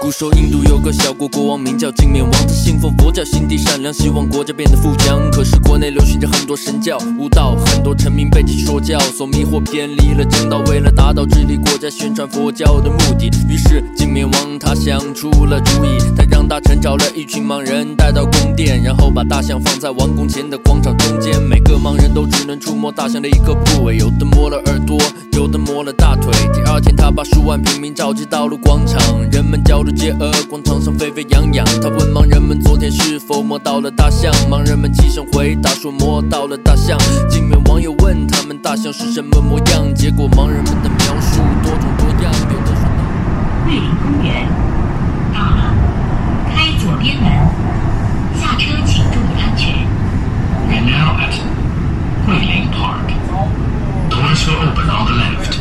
古时候印度有个小国，国王名叫镜面王，他信奉佛教，心地善良，希望国家变得富强。可是国内流行着很多神教、巫道，很多臣民被其说教所迷惑，偏离了正道。为了达到治理国家、宣传佛教的目的，于是镜面王他想出了主意，他让大臣找了一群盲人带到宫殿，然后把大象放在王宫前的广场中间。每个盲人都只能触摸大象的一个部位，有的摸了耳朵，有的摸了大腿。第二天，他把数万平民召集到了广场，人们叫着接鹅，广场上沸沸扬扬。他问盲人们昨天是否摸到了大象，盲人们齐声回答说摸到了大象。金面王又问他们大象是什么模样，结果盲人们的描述多种多样，有的说。桂林公园到了，开左边门，下车请注意安全。We're now at Guilin Park. Doors will open on the left.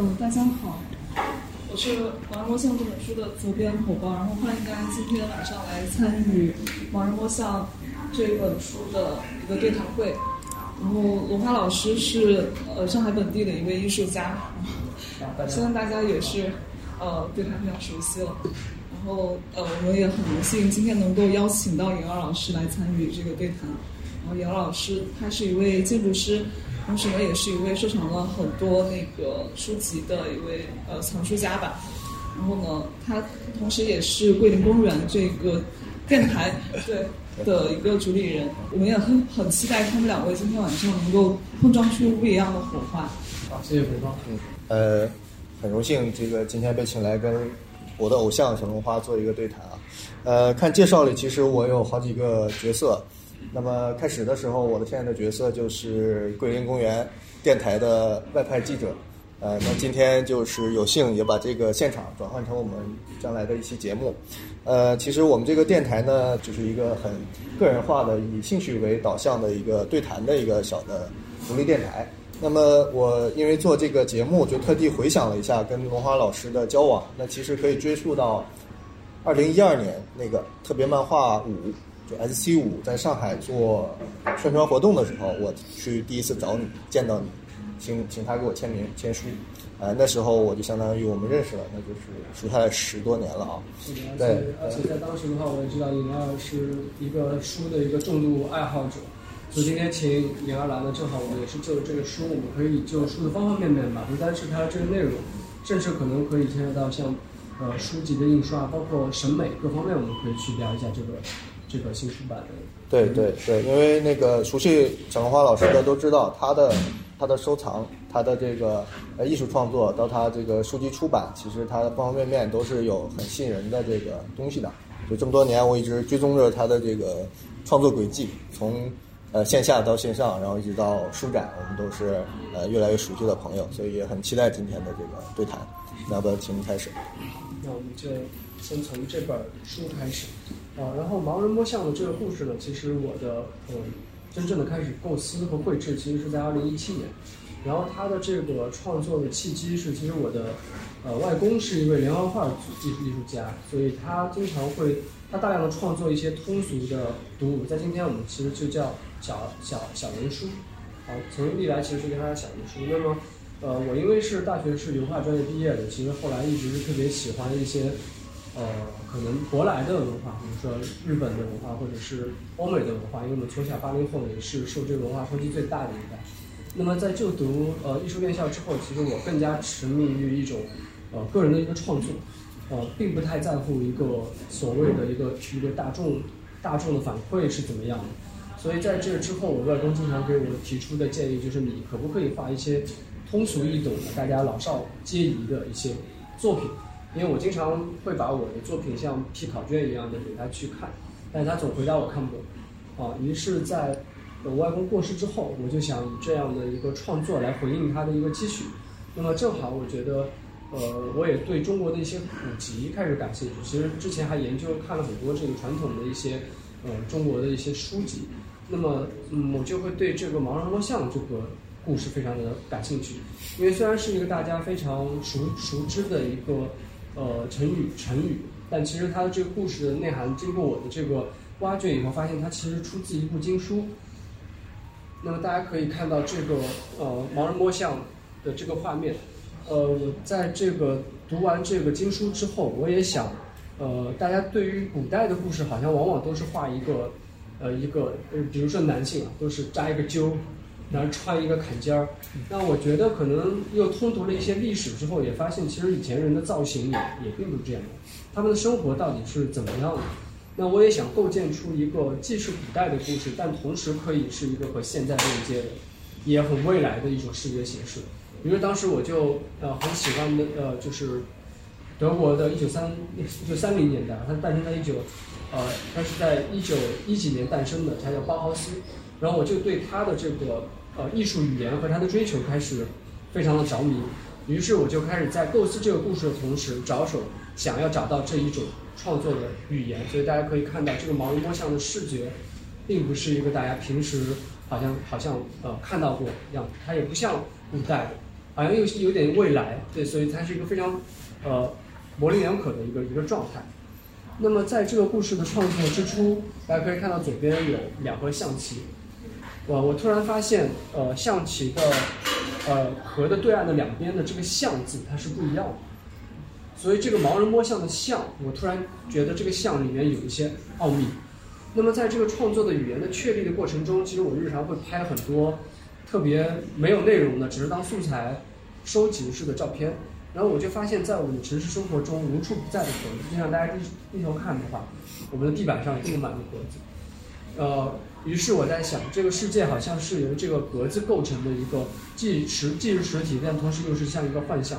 嗯，大家好，我是《盲人摸象》这本书的责编口包，然后欢迎大家今天晚上来参与《盲人摸象》这本书的一个对谈会。然后罗华老师是呃上海本地的一位艺术家，相信大家也是呃对他非常熟悉了。然后呃我们也很荣幸今天能够邀请到尹二老师来参与这个对谈。然后尹二老师他是一位建筑师。同时呢，也是一位收藏了很多那个书籍的一位呃藏书家吧。然后呢，他同时也是桂林公园这个电台对的一个主理人。我们也很很期待他们两位今天晚上能够碰撞出不一样的火花。好，谢谢回报。嗯，呃，很荣幸这个今天被请来跟我的偶像小龙花做一个对谈啊。呃，看介绍里其实我有好几个角色。那么开始的时候，我的现在的角色就是桂林公园电台的外派记者。呃，那今天就是有幸也把这个现场转换成我们将来的一期节目。呃，其实我们这个电台呢，就是一个很个人化的、以兴趣为导向的一个对谈的一个小的独立电台。那么我因为做这个节目，就特地回想了一下跟龙华老师的交往。那其实可以追溯到二零一二年那个特别漫画五。就 S C 五在上海做宣传活动的时候，我去第一次找你，见到你，请请他给我签名签书，呃，那时候我就相当于我们认识了，那就是熟下来十多年了啊。是的，对，而且在当时的话，我也知道尹二是一个书的一个重度爱好者，所以今天请尹二来呢，正好我们也是就这个书，我们可以就书的方方面面吧，不单是它的这个内容，甚至可能可以牵扯到像呃书籍的印刷，包括审美各方面，我们可以去聊一下这个。这个新出版的，对对对，因为那个熟悉小龙花老师的都知道，他的他的收藏，他的这个呃艺术创作，到他这个书籍出版，其实他的方方面面都是有很吸引人的这个东西的。就这么多年，我一直追踪着他的这个创作轨迹，从呃线下到线上，然后一直到书展，我们都是呃越来越熟悉的朋友，所以也很期待今天的这个对谈。那要不要请你开始？那我们就先从这本书开始。啊，然后盲人摸象的这个故事呢，其实我的呃真正的开始构思和绘制，其实是在二零一七年。然后他的这个创作的契机是，其实我的呃外公是一位连环画艺术艺术家，所以他经常会他大量的创作一些通俗的读物，在今天我们其实就叫小小小人书。啊，从历来其实是跟他小人书。那么呃，我因为是大学是油画专业毕业的，其实后来一直是特别喜欢一些。呃，可能舶来的文化，比如说日本的文化，或者是欧美的文化，因为我们从小八零后也是受这个文化冲击最大的一代。那么在就读呃艺术院校之后，其实我更加沉迷于一种呃个人的一个创作，呃，并不太在乎一个所谓的一个一个大众大众的反馈是怎么样的。所以在这之后，我外公经常给我提出的建议就是，你可不可以画一些通俗易懂的、大家老少皆宜的一些作品？因为我经常会把我的作品像批考卷一样的给他去看，但是他总回答我看不懂，啊，于是在我外公过世之后，我就想以这样的一个创作来回应他的一个期许。那么正好我觉得，呃，我也对中国的一些古籍开始感兴趣。其实之前还研究看了很多这个传统的一些，呃，中国的一些书籍。那么，嗯，我就会对这个盲人摸象这个故事非常的感兴趣，因为虽然是一个大家非常熟熟知的一个。呃，成语成语，但其实它的这个故事的内涵，经过我的这个挖掘以后，发现它其实出自一部经书。那么大家可以看到这个呃盲人摸象的这个画面，呃，我在这个读完这个经书之后，我也想，呃，大家对于古代的故事，好像往往都是画一个，呃，一个，呃，比如说男性啊，都是扎一个揪，然后穿一个坎肩儿。那我觉得可能又通读了一些历史之后，也发现其实以前人的造型也也并不是这样的，他们的生活到底是怎么样的？那我也想构建出一个既是古代的故事，但同时可以是一个和现在链接的，也很未来的一种视觉形式。比如当时我就呃很喜欢的呃就是德国的一九三一九三零年代，它诞生在一九呃它是在一九一几年诞生的，它叫包豪斯。然后我就对他的这个呃艺术语言和他的追求开始非常的着迷，于是我就开始在构思这个故事的同时，着手想要找到这一种创作的语言。所以大家可以看到，这个盲人摸象的视觉，并不是一个大家平时好像好像呃看到过样子，它也不像古代的，好像又有点未来。对，所以它是一个非常呃模棱两可的一个一个状态。那么在这个故事的创作之初，大家可以看到左边有两盒象棋。我我突然发现，呃，象棋的，呃，河的对岸的两边的这个“象”字它是不一样的，所以这个盲人摸象的“象”，我突然觉得这个“象”里面有一些奥秘。那么在这个创作的语言的确立的过程中，其实我日常会拍很多特别没有内容的，只是当素材收集式的照片。然后我就发现，在我们的城市生活中无处不在的盒子，就像大家低低头看的话，我们的地板上也布满了盒子，呃。于是我在想，这个世界好像是由这个格子构成的一个既实既是实体，但同时又是像一个幻象。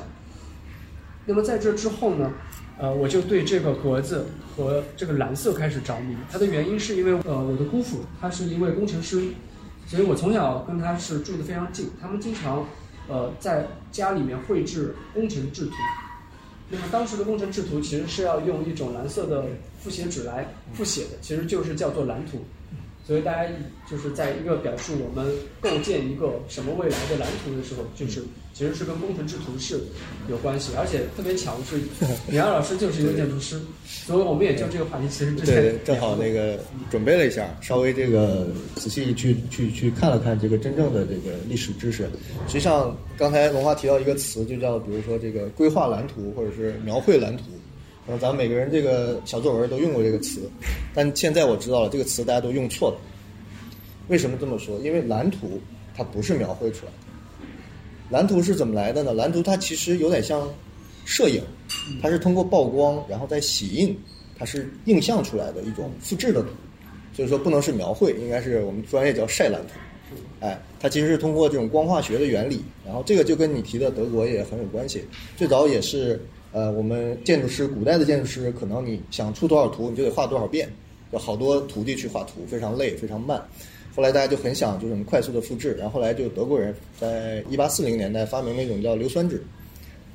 那么在这之后呢，呃，我就对这个格子和这个蓝色开始着迷。它的原因是因为，呃，我的姑父他是一位工程师，所以我从小跟他是住的非常近。他们经常，呃，在家里面绘制工程制图。那么当时的工程制图其实是要用一种蓝色的复写纸来复写的，其实就是叫做蓝图。所以大家就是在一个表述我们构建一个什么未来的蓝图的时候，就是其实是跟工程制图是有关系，而且特别巧的是，李安老师就是一个建筑师，所以我们也就这个话题其实之前正好那个准备了一下，稍微这个仔细去去去看了看这个真正的这个历史知识。实际上刚才龙华提到一个词，就叫比如说这个规划蓝图或者是描绘蓝图。那咱们每个人这个小作文都用过这个词，但现在我知道了这个词大家都用错了。为什么这么说？因为蓝图它不是描绘出来的，蓝图是怎么来的呢？蓝图它其实有点像摄影，它是通过曝光然后再洗印，它是映像出来的一种复制的图，所以说不能是描绘，应该是我们专业叫晒蓝图。哎，它其实是通过这种光化学的原理，然后这个就跟你提的德国也很有关系，最早也是。呃，我们建筑师，古代的建筑师，可能你想出多少图，你就得画多少遍，有好多徒弟去画图，非常累，非常慢。后来大家就很想就是快速的复制，然后后来就德国人在一八四零年代发明了一种叫硫酸纸，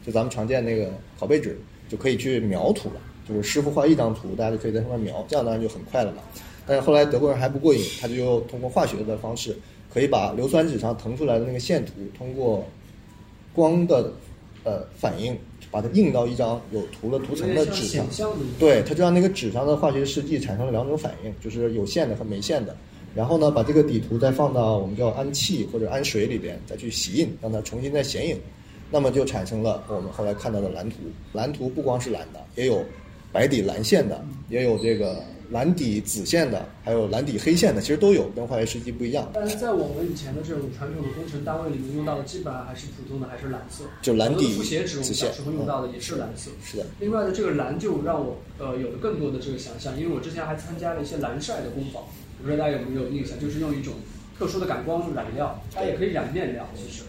就咱们常见那个拷贝纸，就可以去描图了，就是师傅画一张图，大家就可以在上面描，这样当然就很快了嘛。但是后来德国人还不过瘾，他就通过化学的方式，可以把硫酸纸上腾出来的那个线图，通过光的呃反应。把它印到一张有涂了涂层的纸上，对，它就让那个纸上的化学试剂产生了两种反应，就是有线的和没线的。然后呢，把这个底图再放到我们叫氨气或者氨水里边，再去洗印，让它重新再显影，那么就产生了我们后来看到的蓝图。蓝图不光是蓝的，也有白底蓝线的，也有这个。蓝底紫线的，还有蓝底黑线的，其实都有，跟化学试剂不一样。但是在我们以前的这种传统的工程单位里面用到的，基本上还是普通的，还是蓝色。就蓝底复写纸，我们小时候用到的也是蓝色。是的。另外呢这个蓝就让我呃有了更多的这个想象，因为我之前还参加了一些蓝晒的工坊，不知道大家有没有印象？就是用一种特殊的感光染料，它也可以染面料，其实。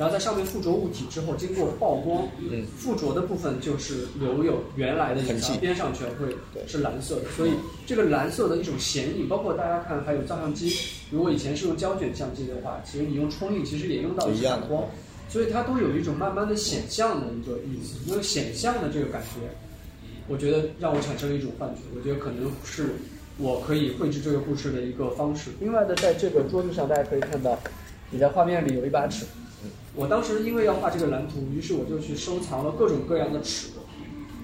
然后在上面附着物体之后，经过曝光，附着的部分就是留有原来的影像，边上全会是蓝色的。所以这个蓝色的一种显影，包括大家看还有照相机，如果以前是用胶卷相机的话，其实你用冲印其实也用到一样光，所以它都有一种慢慢的显像的一个意思。因为显像的这个感觉，我觉得让我产生了一种幻觉，我觉得可能是我可以绘制这个故事的一个方式。另外呢，在这个桌子上大家可以看到，你在画面里有一把尺。我当时因为要画这个蓝图，于是我就去收藏了各种各样的尺，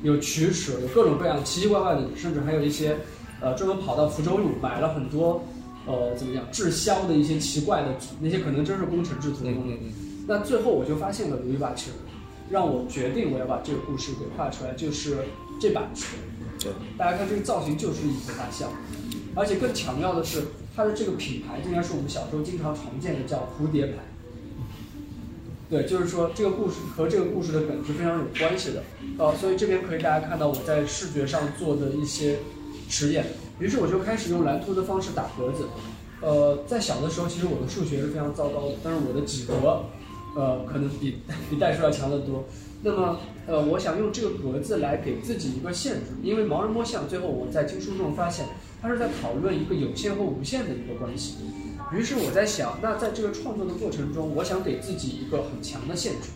有曲尺，有各种各样奇奇怪怪的，甚至还有一些，呃，专门跑到福州路买了很多，呃，怎么样滞销的一些奇怪的纸，那些可能真是工程制图的东西。那最后我就发现了有一把尺，让我决定我要把这个故事给画出来，就是这把尺。对，大家看这个造型就是一头大象，而且更巧妙的是，它的这个品牌竟然是我们小时候经常常见的叫蝴蝶牌。对，就是说这个故事和这个故事的梗是非常有关系的，呃，所以这边可以大家看到我在视觉上做的一些实验，于是我就开始用蓝图的方式打格子，呃，在小的时候其实我的数学是非常糟糕的，但是我的几何，呃，可能比比代数要强得多。那么，呃，我想用这个格子来给自己一个限制，因为盲人摸象，最后我在经书中发现，它是在讨论一个有限和无限的一个关系。于是我在想，那在这个创作的过程中，我想给自己一个很强的限制，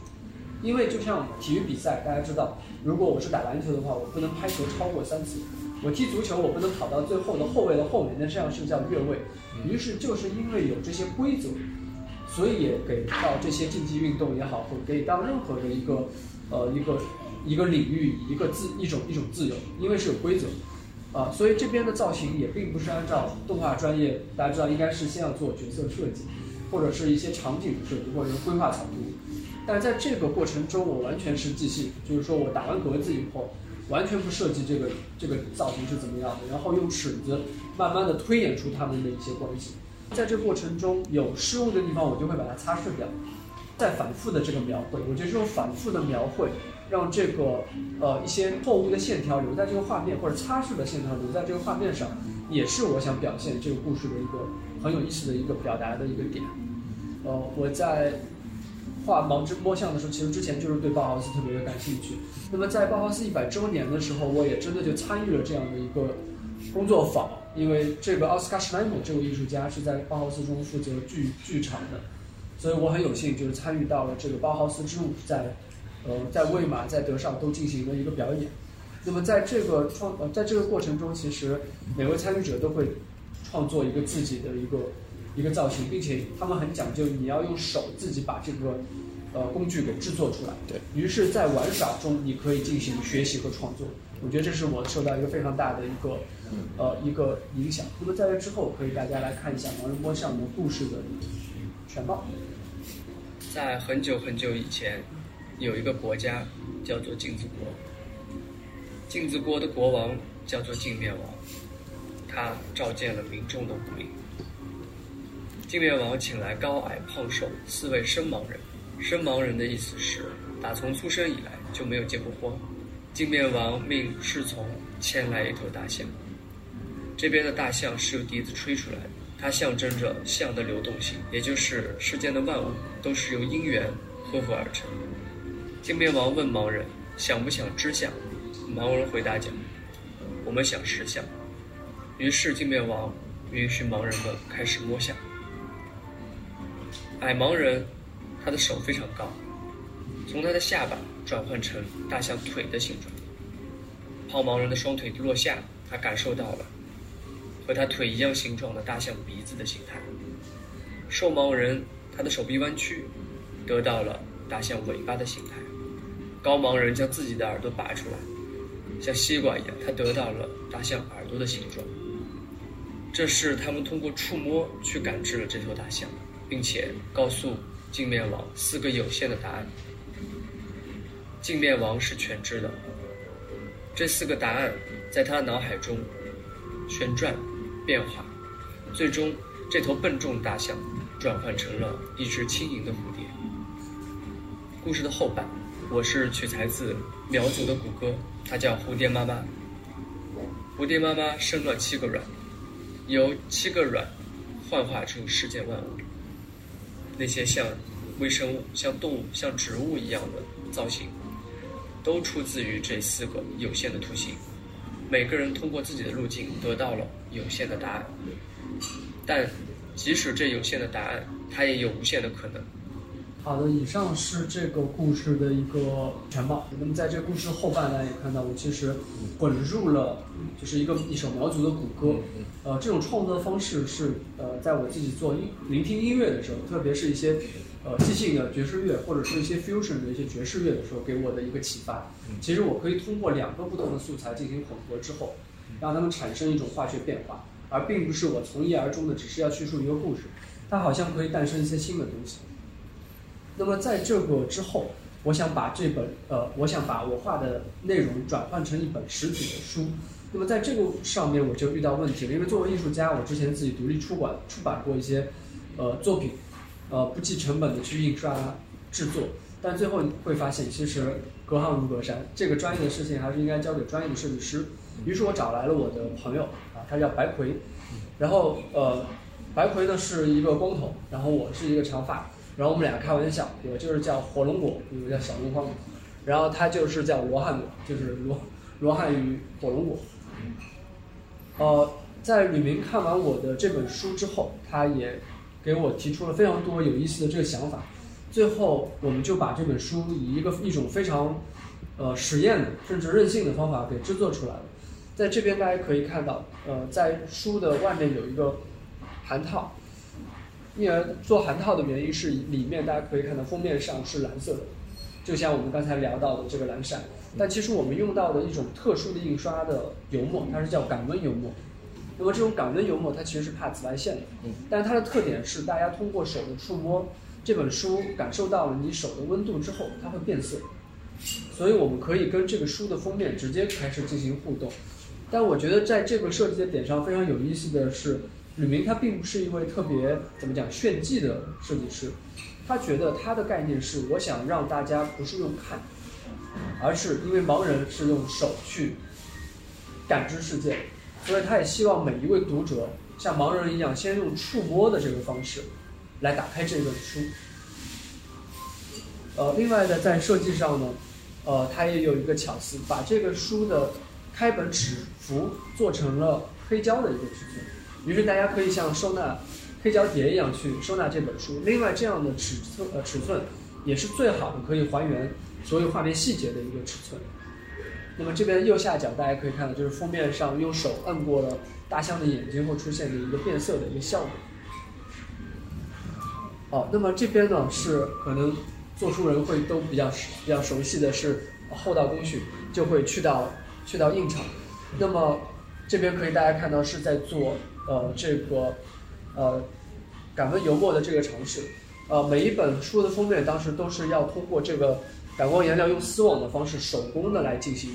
因为就像体育比赛，大家知道，如果我是打篮球的话，我不能拍球超过三次；我踢足球，我不能跑到最后的后卫的后面，那这样是叫越位。于是就是因为有这些规则，所以也给到这些竞技运动也好，或给到任何的一个呃一个一个领域一个自一种一种自由，因为是有规则。啊，所以这边的造型也并不是按照动画专业，大家知道应该是先要做角色设计，或者是一些场景的设计，或者是规划草图。但在这个过程中，我完全是即兴，就是说我打完格子以后，完全不设计这个这个造型是怎么样的，然后用尺子慢慢的推演出他们的一些关系。在这过程中有失误的地方，我就会把它擦拭掉，再反复的这个描绘。我觉得这种反复的描绘。让这个呃一些错误的线条留在这个画面，或者擦拭的线条留在这个画面上，也是我想表现这个故事的一个很有意思的一个表达的一个点。呃，我在画盲之摸象的时候，其实之前就是对包豪斯特别的感兴趣。那么在包豪斯一百周年的时候，我也真的就参与了这样的一个工作坊，因为这个奥斯卡施莱姆这位艺术家是在包豪斯中负责剧剧场的，所以我很有幸就是参与到了这个包豪斯之舞在。呃，在魏玛、在德绍都进行了一个表演。那么，在这个创呃，在这个过程中，其实每位参与者都会创作一个自己的一个一个造型，并且他们很讲究，你要用手自己把这个呃工具给制作出来。对于是，在玩耍中，你可以进行学习和创作。我觉得这是我受到一个非常大的一个呃一个影响。那么，在这之后，可以大家来看一下盲人摸象的故事的全貌。在很久很久以前。有一个国家叫做镜子国，镜子国的国王叫做镜面王，他召见了民众的武林。镜面王请来高矮胖瘦四位生盲人，生盲人的意思是打从出生以来就没有见过光。镜面王命侍从牵来一头大象，这边的大象是由笛子吹出来的，它象征着象的流动性，也就是世间的万物都是由因缘合合而成。镜面王问盲人：“想不想知相？”盲人回答讲：“我们想识相。”于是镜面王允许盲人们开始摸象。矮盲人，他的手非常高，从他的下巴转换成大象腿的形状。胖盲人的双腿落下，他感受到了和他腿一样形状的大象鼻子的形态。瘦盲人，他的手臂弯曲，得到了大象尾巴的形态。高盲人将自己的耳朵拔出来，像西瓜一样，他得到了大象耳朵的形状。这是他们通过触摸去感知了这头大象，并且告诉镜面王四个有限的答案。镜面王是全知的，这四个答案在他脑海中旋转变化，最终这头笨重的大象转换成了一只轻盈的蝴蝶。故事的后半。我是取材自苗族的古歌，它叫蝴蝶妈妈。蝴蝶妈妈生了七个卵，由七个卵幻化出世间万物。那些像微生物、像动物、像植物一样的造型，都出自于这四个有限的图形。每个人通过自己的路径得到了有限的答案，但即使这有限的答案，它也有无限的可能。好的，以上是这个故事的一个全貌。那么在这个故事后半段也看到，我其实混入了，就是一个一首苗族的古歌。呃，这种创作的方式是呃，在我自己做音聆听音乐的时候，特别是一些呃即兴的爵士乐或者是一些 fusion 的一些爵士乐的时候，给我的一个启发。其实我可以通过两个不同的素材进行混合之后，让它们产生一种化学变化，而并不是我从一而终的只是要叙述一个故事，它好像可以诞生一些新的东西。那么在这个之后，我想把这本呃，我想把我画的内容转换成一本实体的书。那么在这个上面我就遇到问题了，因为作为艺术家，我之前自己独立出版出版过一些呃作品，呃不计成本的去印刷制作，但最后会发现其实隔行如隔山，这个专业的事情还是应该交给专业的设计师。于是我找来了我的朋友啊，他叫白葵，然后呃，白葵呢是一个光头，然后我是一个长发，然后我们俩开玩笑，我就是叫火龙果，我叫小龙光，然后他就是叫罗汉果，就是罗罗汉与火龙果。呃，在吕明看完我的这本书之后，他也给我提出了非常多有意思的这个想法。最后，我们就把这本书以一个一种非常呃实验的甚至任性的方法给制作出来了。在这边大家可以看到，呃，在书的外面有一个函套，因而做韩套的原因是里面大家可以看到封面上是蓝色的，就像我们刚才聊到的这个蓝闪。但其实我们用到的一种特殊的印刷的油墨，它是叫感温油墨。那么这种感温油墨它其实是怕紫外线的，但它的特点是大家通过手的触摸这本书，感受到了你手的温度之后，它会变色。所以我们可以跟这个书的封面直接开始进行互动。但我觉得在这个设计的点上非常有意思的是，吕明他并不是一位特别怎么讲炫技的设计师，他觉得他的概念是我想让大家不是用看。而是因为盲人是用手去感知世界，所以他也希望每一位读者像盲人一样，先用触摸的这个方式来打开这本书。呃，另外呢，在设计上呢，呃，他也有一个巧思，把这个书的开本纸幅做成了黑胶的一个尺寸，于是大家可以像收纳黑胶碟一样去收纳这本书。另外，这样的尺寸呃尺寸也是最好的，可以还原。所有画面细节的一个尺寸。那么这边右下角大家可以看到，就是封面上用手摁过了大象的眼睛后出现的一个变色的一个效果。哦，那么这边呢是可能做书人会都比较比较熟悉的是后道工序，就会去到去到印厂。那么这边可以大家看到是在做呃这个呃感温油墨的这个尝试。呃，每一本书的封面当时都是要通过这个感光颜料用丝网的方式手工的来进行，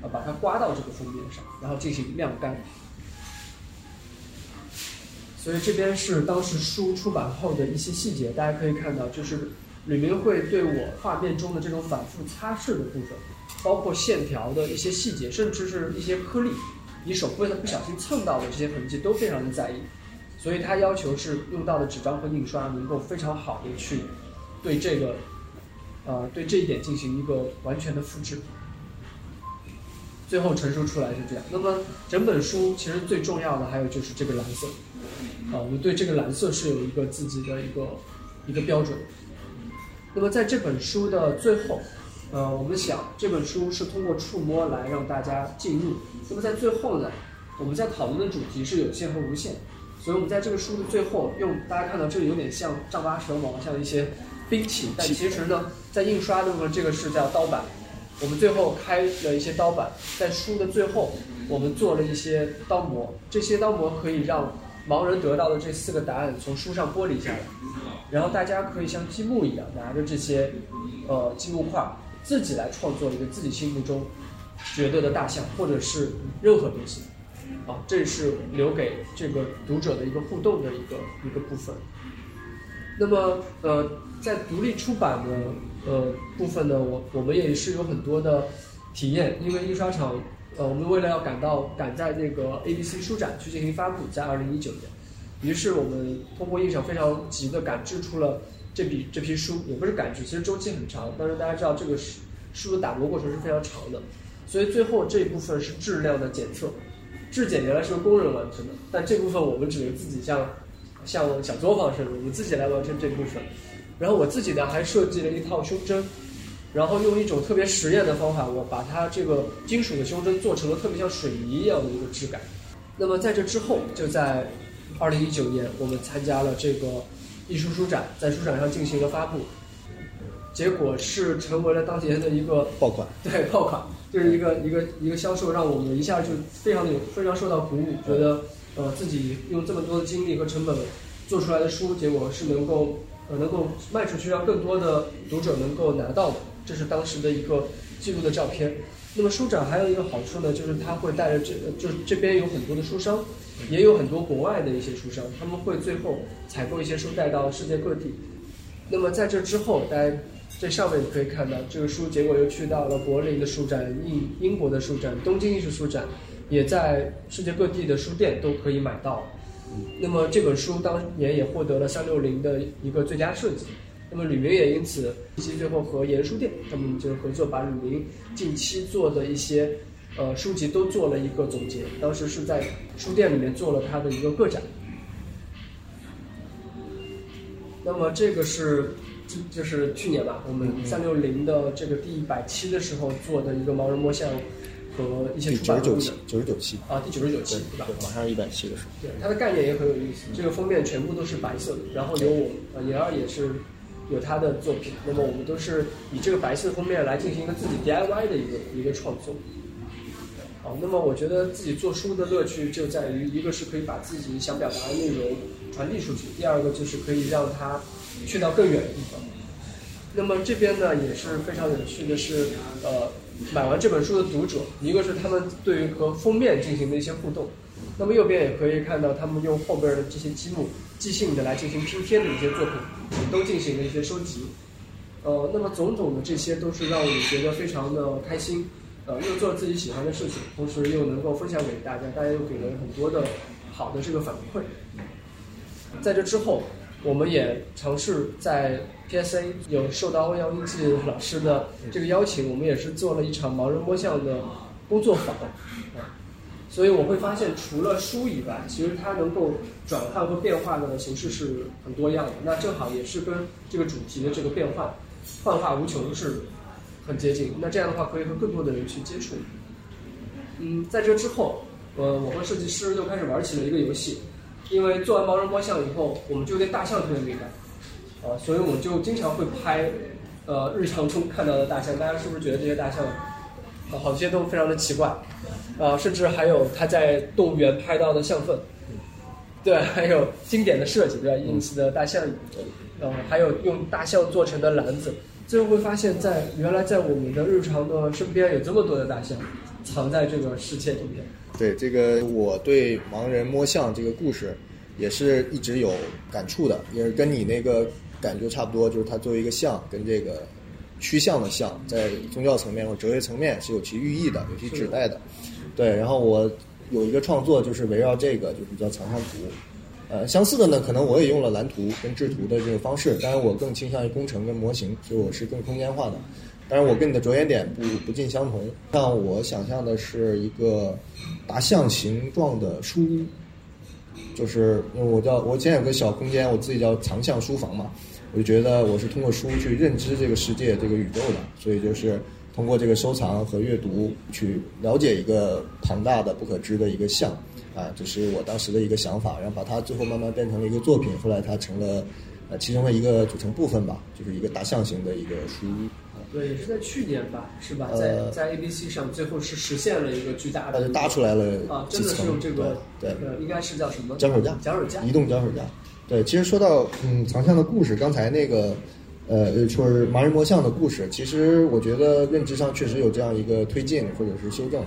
呃，把它刮到这个封面上，然后进行晾干。所以这边是当时书出版后的一些细节，大家可以看到，就是吕明会对我画面中的这种反复擦拭的部分，包括线条的一些细节，甚至是一些颗粒，你手不不小心蹭到的这些痕迹都非常的在意。所以他要求是用到的纸张和印刷能够非常好的去对这个，呃，对这一点进行一个完全的复制，最后成书出来是这样。那么整本书其实最重要的还有就是这个蓝色，啊，我们对这个蓝色是有一个自己的一个一个标准。那么在这本书的最后，呃，我们想这本书是通过触摸来让大家进入。那么在最后呢，我们在讨论的主题是有限和无限。所以，我们在这个书的最后，用大家看到这里有点像丈八蛇矛，像一些兵器，但其实呢，在印刷的部分，这个是叫刀板。我们最后开了一些刀板，在书的最后，我们做了一些刀模。这些刀模可以让盲人得到的这四个答案从书上剥离下来，然后大家可以像积木一样拿着这些呃积木块，自己来创作一个自己心目中觉得的大象，或者是任何东西。啊，这是留给这个读者的一个互动的一个一个部分。那么，呃，在独立出版的呃部分呢，我我们也是有很多的体验，因为印刷厂，呃，我们为了要赶到赶在那个 ABC 书展去进行发布，在二零一九年，于是我们通过印厂非常急的赶制出了这笔这批书，也不是赶制，其实周期很长，但是大家知道这个书书的打磨过程是非常长的，所以最后这一部分是质量的检测。质检原来是由工人完成的，但这部分我们只能自己像像小作坊似的，我们自己来完成这部分。然后我自己呢还设计了一套胸针，然后用一种特别实验的方法，我把它这个金属的胸针做成了特别像水泥一样的一个质感。那么在这之后，就在二零一九年，我们参加了这个艺术书展，在书展上进行了发布，结果是成为了当年的一个爆款，对爆款。就是一个一个一个销售，让我们一下就非常有非常受到鼓舞，觉得呃自己用这么多的精力和成本做出来的书，结果是能够呃能够卖出去，让更多的读者能够拿到的。这是当时的一个记录的照片。那么书展还有一个好处呢，就是它会带着这，就是这边有很多的书商，也有很多国外的一些书商，他们会最后采购一些书带到世界各地。那么在这之后，大家这上面可以看到，这个书结果又去到了柏林的书展、英英国的书展、东京艺术书展，也在世界各地的书店都可以买到。那么这本书当年也获得了三六零的一个最佳设计。那么吕明也因此，一期最后和研书店他们就是合作，把吕明近期做的一些呃书籍都做了一个总结。当时是在书店里面做了他的一个个展。那么这个是就就是去年吧，我们三六零的这个第一百期的时候做的一个盲人摸象和一些第出版物的九十九期，九十九期，啊，第九十九期对吧？马上一百期的时候。对，它的概念也很有意思。这个封面全部都是白色的，然后有我呃妍儿也是有他的作品。那么我们都是以这个白色封面来进行一个自己 DIY 的一个一个创作。那么我觉得自己做书的乐趣就在于，一个是可以把自己想表达的内容传递出去，第二个就是可以让它去到更远的地方。那么这边呢也是非常有趣的是，呃，买完这本书的读者，一个是他们对于和封面进行的一些互动，那么右边也可以看到他们用后边的这些积木即兴的来进行拼贴的一些作品，都进行了一些收集。呃，那么种种的这些都是让我觉得非常的开心，呃，又做自己喜欢的事情，同时又能够分享给大家，大家又给了很多的好的这个反馈。在这之后，我们也尝试在 PSA 有受到欧阳一季老师的这个邀请，我们也是做了一场盲人摸象的工作坊。所以我会发现，除了书以外，其实它能够转换和变化的形式是很多样的。那正好也是跟这个主题的这个变换、幻化无穷是很接近。那这样的话，可以和更多的人去接触。嗯，在这之后，呃，我和设计师又开始玩起了一个游戏。因为做完盲人摸象以后，我们就对大象特别敏感，啊，所以我们就经常会拍，呃，日常中看到的大象。大家是不是觉得这些大象，啊，好些都非常的奇怪，啊，甚至还有他在动物园拍到的象粪，对，还有经典的设计，对吧？ins 的大象椅，呃，还有用大象做成的篮子。最后会发现，在原来在我们的日常的身边有这么多的大象，藏在这个世界里面。对这个，我对盲人摸象这个故事也是一直有感触的，也是跟你那个感觉差不多，就是它作为一个象，跟这个趋向的象，在宗教层面或哲学层面是有其寓意的，有其指代的。对，然后我有一个创作就是围绕这个，就是叫藏象图。呃，相似的呢，可能我也用了蓝图跟制图的这个方式，当然我更倾向于工程跟模型，所以我是更空间化的。当然，我跟你的着眼点不不尽相同。像我想象的是一个大象形状的书屋，就是因为我叫我现在有个小空间，我自己叫藏象书房嘛，我就觉得我是通过书去认知这个世界、这个宇宙的，所以就是通过这个收藏和阅读去了解一个庞大的不可知的一个象，啊，这是我当时的一个想法，然后把它最后慢慢变成了一个作品，后来它成了呃其中的一个组成部分吧，就是一个大象形的一个书屋。对，也是在去年吧，是吧？呃在在 ABC 上，最后是实现了一个巨大的搭出来了啊，几真的是层用这个对呃，应该是叫什么脚手架，脚手架，移动脚手架。对，其实说到嗯藏象的故事，刚才那个呃就是盲人摸象的故事，其实我觉得认知上确实有这样一个推进或者是修正。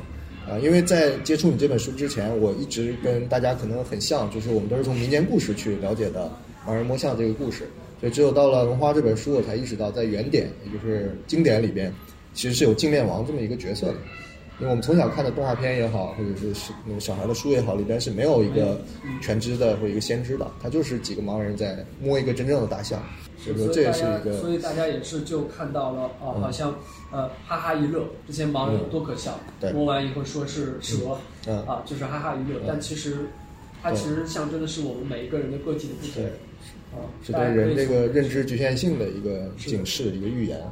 啊，因为在接触你这本书之前，我一直跟大家可能很像，就是我们都是从民间故事去了解的盲人摸象这个故事，所以只有到了《龙花》这本书，我才意识到在原点，也就是经典里边，其实是有镜面王这么一个角色的。因为我们从小看的动画片也好，或者是是那个小孩的书也好，里边是没有一个全知的或一个先知的，他就是几个盲人在摸一个真正的大象，所以说这也是一个所以大家也是就看到了啊，好像呃哈哈一乐，这些盲人多可笑，摸完以后说是蛇，嗯。啊，就是哈哈一乐，但其实它其实象征的是我们每一个人的个体的不同对，啊，是对人这个认知局限性的一个警示、一个预言啊。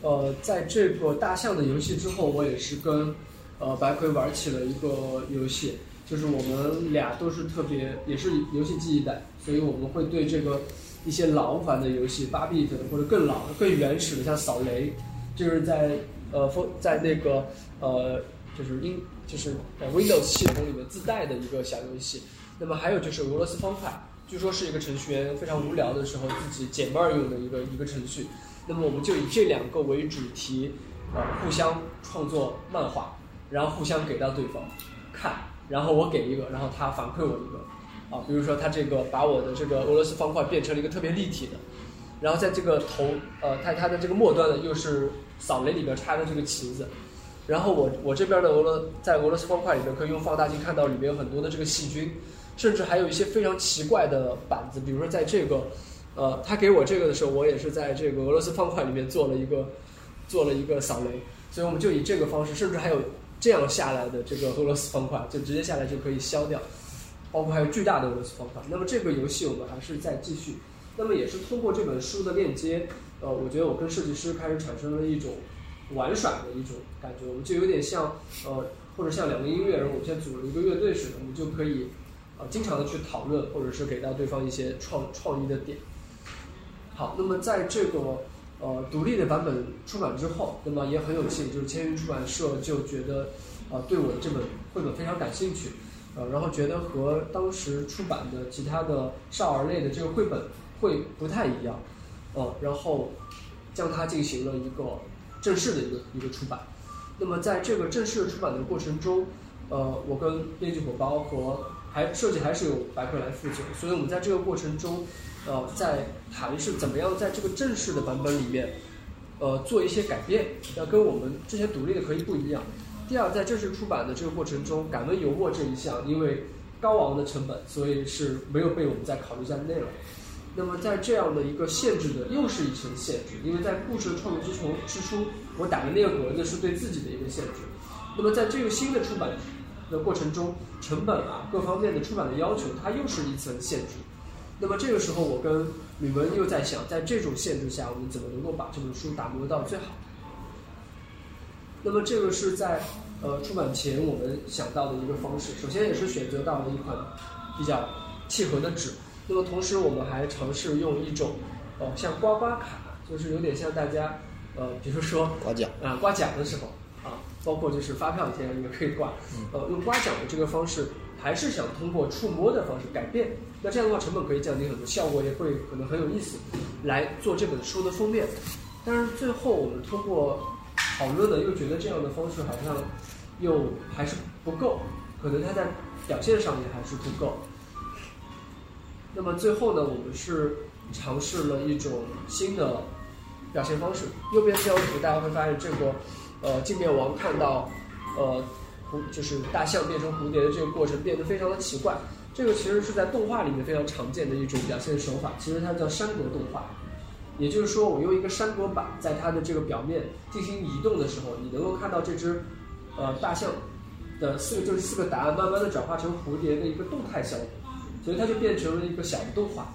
呃，在这个大象的游戏之后，我也是跟呃白葵玩起了一个游戏，就是我们俩都是特别也是游戏记忆带，所以我们会对这个一些老款的游戏八 bit 的或者更老、更原始的，像扫雷，就是在呃风在那个呃就是英就是呃 Windows 系统里面自带的一个小游戏。那么还有就是俄罗斯方块，据说是一个程序员非常无聊的时候自己解闷儿用的一个一个程序。那么我们就以这两个为主题，呃，互相创作漫画，然后互相给到对方看，然后我给一个，然后他反馈我一个。啊，比如说他这个把我的这个俄罗斯方块变成了一个特别立体的，然后在这个头，呃，它它的这个末端呢又是扫雷里边插的这个旗子，然后我我这边的俄罗在俄罗斯方块里面可以用放大镜看到里面有很多的这个细菌，甚至还有一些非常奇怪的板子，比如说在这个，呃，他给我这个的时候，我也是在这个俄罗斯方块里面做了一个做了一个扫雷，所以我们就以这个方式，甚至还有这样下来的这个俄罗斯方块，就直接下来就可以消掉。包括还有巨大的俄罗斯方块。那么这个游戏我们还是在继续。那么也是通过这本书的链接，呃，我觉得我跟设计师开始产生了一种玩耍的一种感觉。我们就有点像呃，或者像两个音乐人，我们现在组了一个乐队似的，我们就可以呃经常的去讨论，或者是给到对方一些创创意的点。好，那么在这个呃独立的版本出版之后，那么也很有幸，就是千云出版社就觉得呃对我的这本绘本非常感兴趣。呃，然后觉得和当时出版的其他的少儿类的这个绘本会不太一样，呃，然后将它进行了一个正式的一个一个出版。那么在这个正式出版的过程中，呃，我跟编辑伙伴和还设计还是由白克来负责，所以我们在这个过程中，呃，在谈是怎么样在这个正式的版本里面，呃，做一些改变，要跟我们之前独立的可以不一样。第二，在正式出版的这个过程中，敢问油墨这一项，因为高昂的成本，所以是没有被我们再考虑在内了。那么在这样的一个限制的，又是一层限制，因为在故事的创作之初，之初我打的那个格子是对自己的一个限制。那么在这个新的出版的过程中，成本啊各方面的出版的要求，它又是一层限制。那么这个时候，我跟吕文又在想，在这种限制下，我们怎么能够把这本书打磨到最好？那么这个是在呃出版前我们想到的一个方式，首先也是选择到了一款比较契合的纸。那么同时我们还尝试用一种呃像刮刮卡，就是有点像大家呃比如说刮奖啊刮奖的时候啊，包括就是发票贴也可以挂，呃用刮奖的这个方式，还是想通过触摸的方式改变。那这样的话成本可以降低很多，效果也会可能很有意思，来做这本书的封面。但是最后我们通过。讨论的又觉得这样的方式好像又还是不够，可能它在表现上也还是不够。那么最后呢，我们是尝试了一种新的表现方式。右边这张图大家会发现，这个呃镜面王看到呃蝴就是大象变成蝴蝶的这个过程变得非常的奇怪。这个其实是在动画里面非常常见的一种表现手法，其实它叫山格动画。也就是说，我用一个山格板在它的这个表面进行移动的时候，你能够看到这只呃大象的四个就是四个答案慢慢的转化成蝴蝶的一个动态效果，所以它就变成了一个小的动画。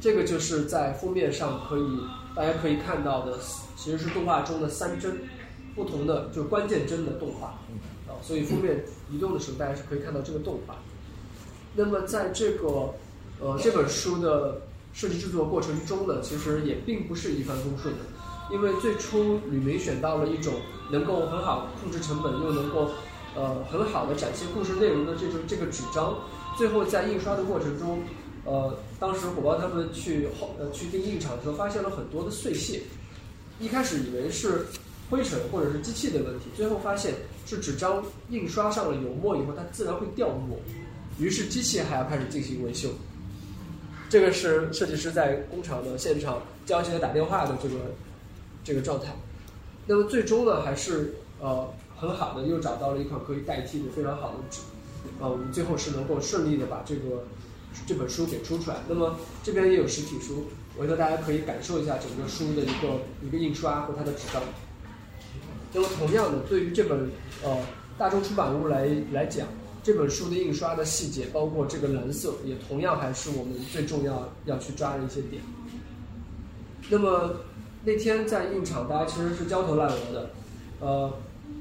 这个就是在封面上可以大家可以看到的，其实是动画中的三帧不同的就关键帧的动画啊，所以封面移动的时候大家是可以看到这个动画。那么在这个呃这本书的。设计制作过程中呢，其实也并不是一帆风顺的，因为最初吕明选到了一种能够很好控制成本，又能够呃很好的展现故事内容的这种这个纸张，最后在印刷的过程中，呃，当时火爆他们去后呃去订印厂的时候，发现了很多的碎屑，一开始以为是灰尘或者是机器的问题，最后发现是纸张印刷上了油墨以后，它自然会掉墨，于是机器还要开始进行维修。这个是设计师在工厂的现场交接打电话的这个这个状态。那么最终呢，还是呃很好的又找到了一款可以代替的非常好的纸，啊，我们最后是能够顺利的把这个这本书给出出来。那么这边也有实体书，我觉得大家可以感受一下整个书的一个一个印刷和它的纸张。那么同样的，对于这本呃大众出版物来来讲。这本书的印刷的细节，包括这个蓝色，也同样还是我们最重要要去抓的一些点。那么那天在印厂，大家其实是焦头烂额的，呃，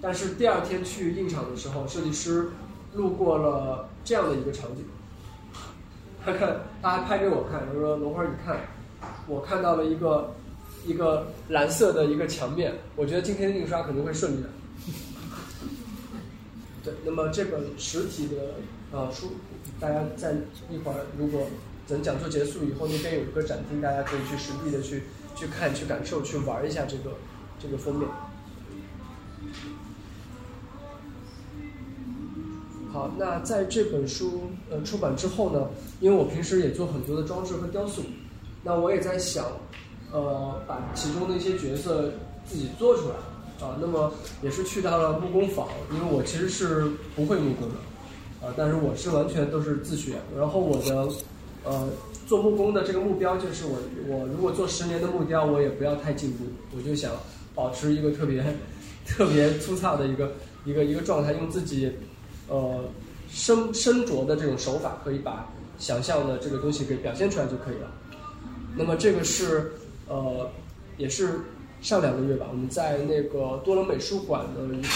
但是第二天去印厂的时候，设计师路过了这样的一个场景，他看他还拍给我看，他说：“龙花，你看，我看到了一个一个蓝色的一个墙面，我觉得今天印刷肯定会顺利的。”那么这本实体的呃，书大家在一会儿如果等讲座结束以后，那边有一个展厅，大家可以去实地的去去看、去感受、去玩一下这个这个封面。好，那在这本书呃出版之后呢，因为我平时也做很多的装置和雕塑，那我也在想，呃，把其中的一些角色自己做出来啊。那么也是去到了木工坊，因为我其实是不会木工的啊，但是我是完全都是自学。然后我的呃做木工的这个目标就是我我如果做十年的木雕，我也不要太进步，我就想保持一个特别特别粗糙的一个一个一个状态，用自己。呃，身身着的这种手法，可以把想象的这个东西给表现出来就可以了。那么这个是呃，也是上两个月吧，我们在那个多伦美术馆的一个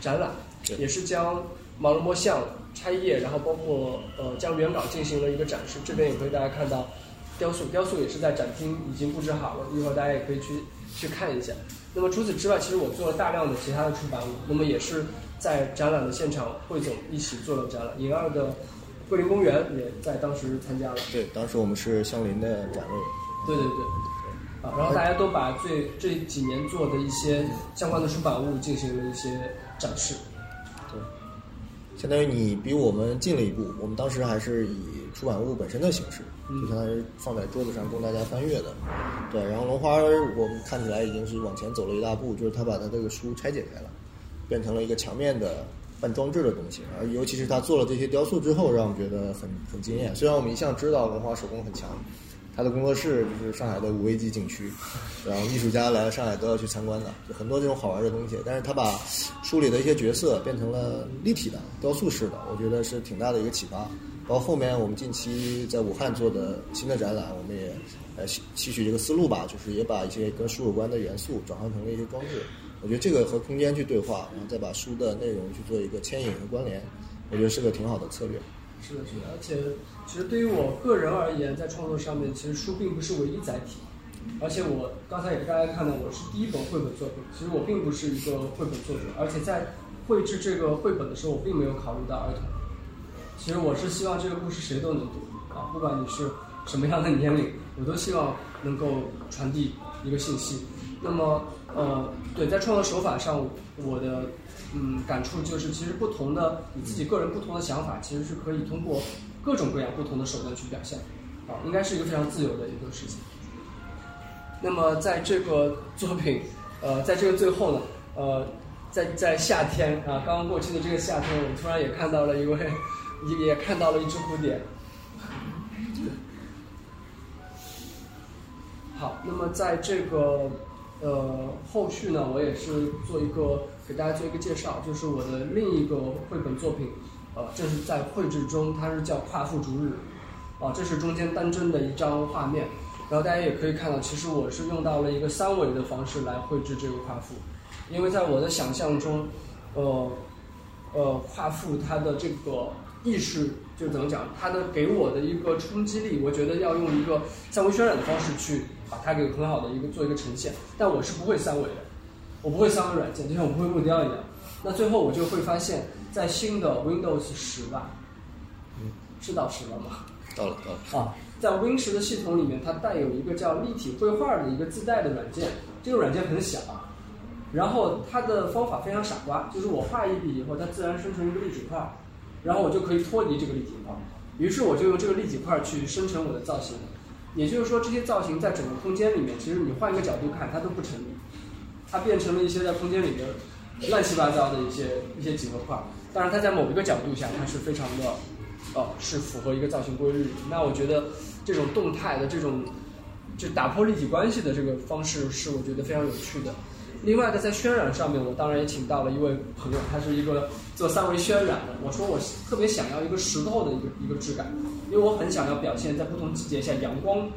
展览，也是将毛人摸象拆页，然后包括呃将原稿进行了一个展示。这边也可以大家看到雕塑，雕塑也是在展厅已经布置好了，一会儿大家也可以去去看一下。那么除此之外，其实我做了大量的其他的出版物，那么也是。在展览的现场，汇总一起做了展览。银二的桂林公园也在当时参加了。对，当时我们是相邻的展位。对对对。啊，然后大家都把最这几年做的一些相关的出版物进行了一些展示。对。相当于你比我们进了一步，我们当时还是以出版物本身的形式，就相当于放在桌子上供大家翻阅的。对，然后龙花我们看起来已经是往前走了一大步，就是他把他这个书拆解开了。变成了一个墙面的半装置的东西，而尤其是他做了这些雕塑之后，让我们觉得很很惊艳。虽然我们一向知道文化手工很强，他的工作室就是上海的五 A 级景区，然后艺术家来了上海都要去参观的，就很多这种好玩的东西。但是他把书里的一些角色变成了立体的雕塑式的，我觉得是挺大的一个启发。包括后面我们近期在武汉做的新的展览，我们也呃吸吸取这个思路吧，就是也把一些跟书有关的元素转换成了一些装置。我觉得这个和空间去对话，然后再把书的内容去做一个牵引和关联，我觉得是个挺好的策略。是的，是的。而且，其实对于我个人而言，在创作上面，其实书并不是唯一载体。而且我刚才也给大家看到，我是第一本绘本作品。其实我并不是一个绘本作者，而且在绘制这个绘本的时候，我并没有考虑到儿童。其实我是希望这个故事谁都能读啊，不管你是什么样的年龄，我都希望能够传递一个信息。那么。呃，对，在创作手法上，我的嗯感触就是，其实不同的你自己个人不同的想法，其实是可以通过各种各样不同的手段去表现，啊，应该是一个非常自由的一个事情。那么在这个作品，呃，在这个最后呢，呃，在在夏天啊，刚刚过去的这个夏天，我突然也看到了一位，也也看到了一只蝴蝶。好，那么在这个。呃，后续呢，我也是做一个给大家做一个介绍，就是我的另一个绘本作品，呃，这是在绘制中，它是叫《夸父逐日》，啊，这是中间单帧的一张画面，然后大家也可以看到，其实我是用到了一个三维的方式来绘制这个夸父，因为在我的想象中，呃，呃，夸父他的这个意识就怎么讲，他的给我的一个冲击力，我觉得要用一个三维渲染的方式去。把它给很好的一个做一个呈现，但我是不会三维的，我不会三维软件，就像我不会木雕一样。那最后我就会发现，在新的 Windows 十吧，嗯，是到十了吗？到了，到了。啊，在 Win 十的系统里面，它带有一个叫立体绘画的一个自带的软件，这个软件很小，然后它的方法非常傻瓜，就是我画一笔以后，它自然生成一个立体块，然后我就可以脱离这个立体块，于是我就用这个立体块去生成我的造型。也就是说，这些造型在整个空间里面，其实你换一个角度看，它都不成立，它变成了一些在空间里面乱七八糟的一些一些几何块。当然，它在某一个角度下，它是非常的，呃，是符合一个造型规律。那我觉得这种动态的这种就打破立体关系的这个方式，是我觉得非常有趣的。另外的，在渲染上面，我当然也请到了一位朋友，他是一个做三维渲染的。我说我特别想要一个石头的一个一个质感，因为我很想要表现在不同季节下阳光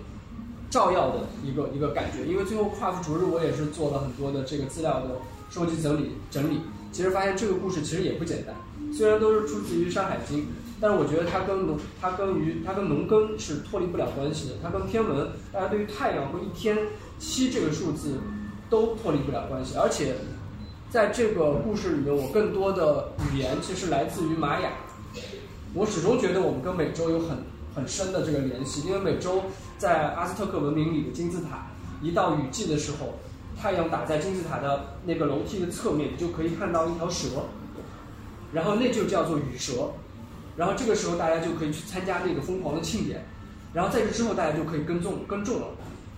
照耀的一个一个感觉。因为最后跨幅逐日，我也是做了很多的这个资料的收集整理整理。其实发现这个故事其实也不简单，虽然都是出自于《山海经》，但是我觉得它跟农它跟于它跟农耕是脱离不了关系的。它跟天文，大家对于太阳和一天七这个数字。都脱离不了关系，而且在这个故事里面，我更多的语言其实来自于玛雅，我始终觉得我们跟美洲有很很深的这个联系，因为美洲在阿兹特克文明里的金字塔，一到雨季的时候，太阳打在金字塔的那个楼梯的侧面，你就可以看到一条蛇，然后那就叫做雨蛇，然后这个时候大家就可以去参加那个疯狂的庆典，然后在这之后大家就可以耕种耕种了。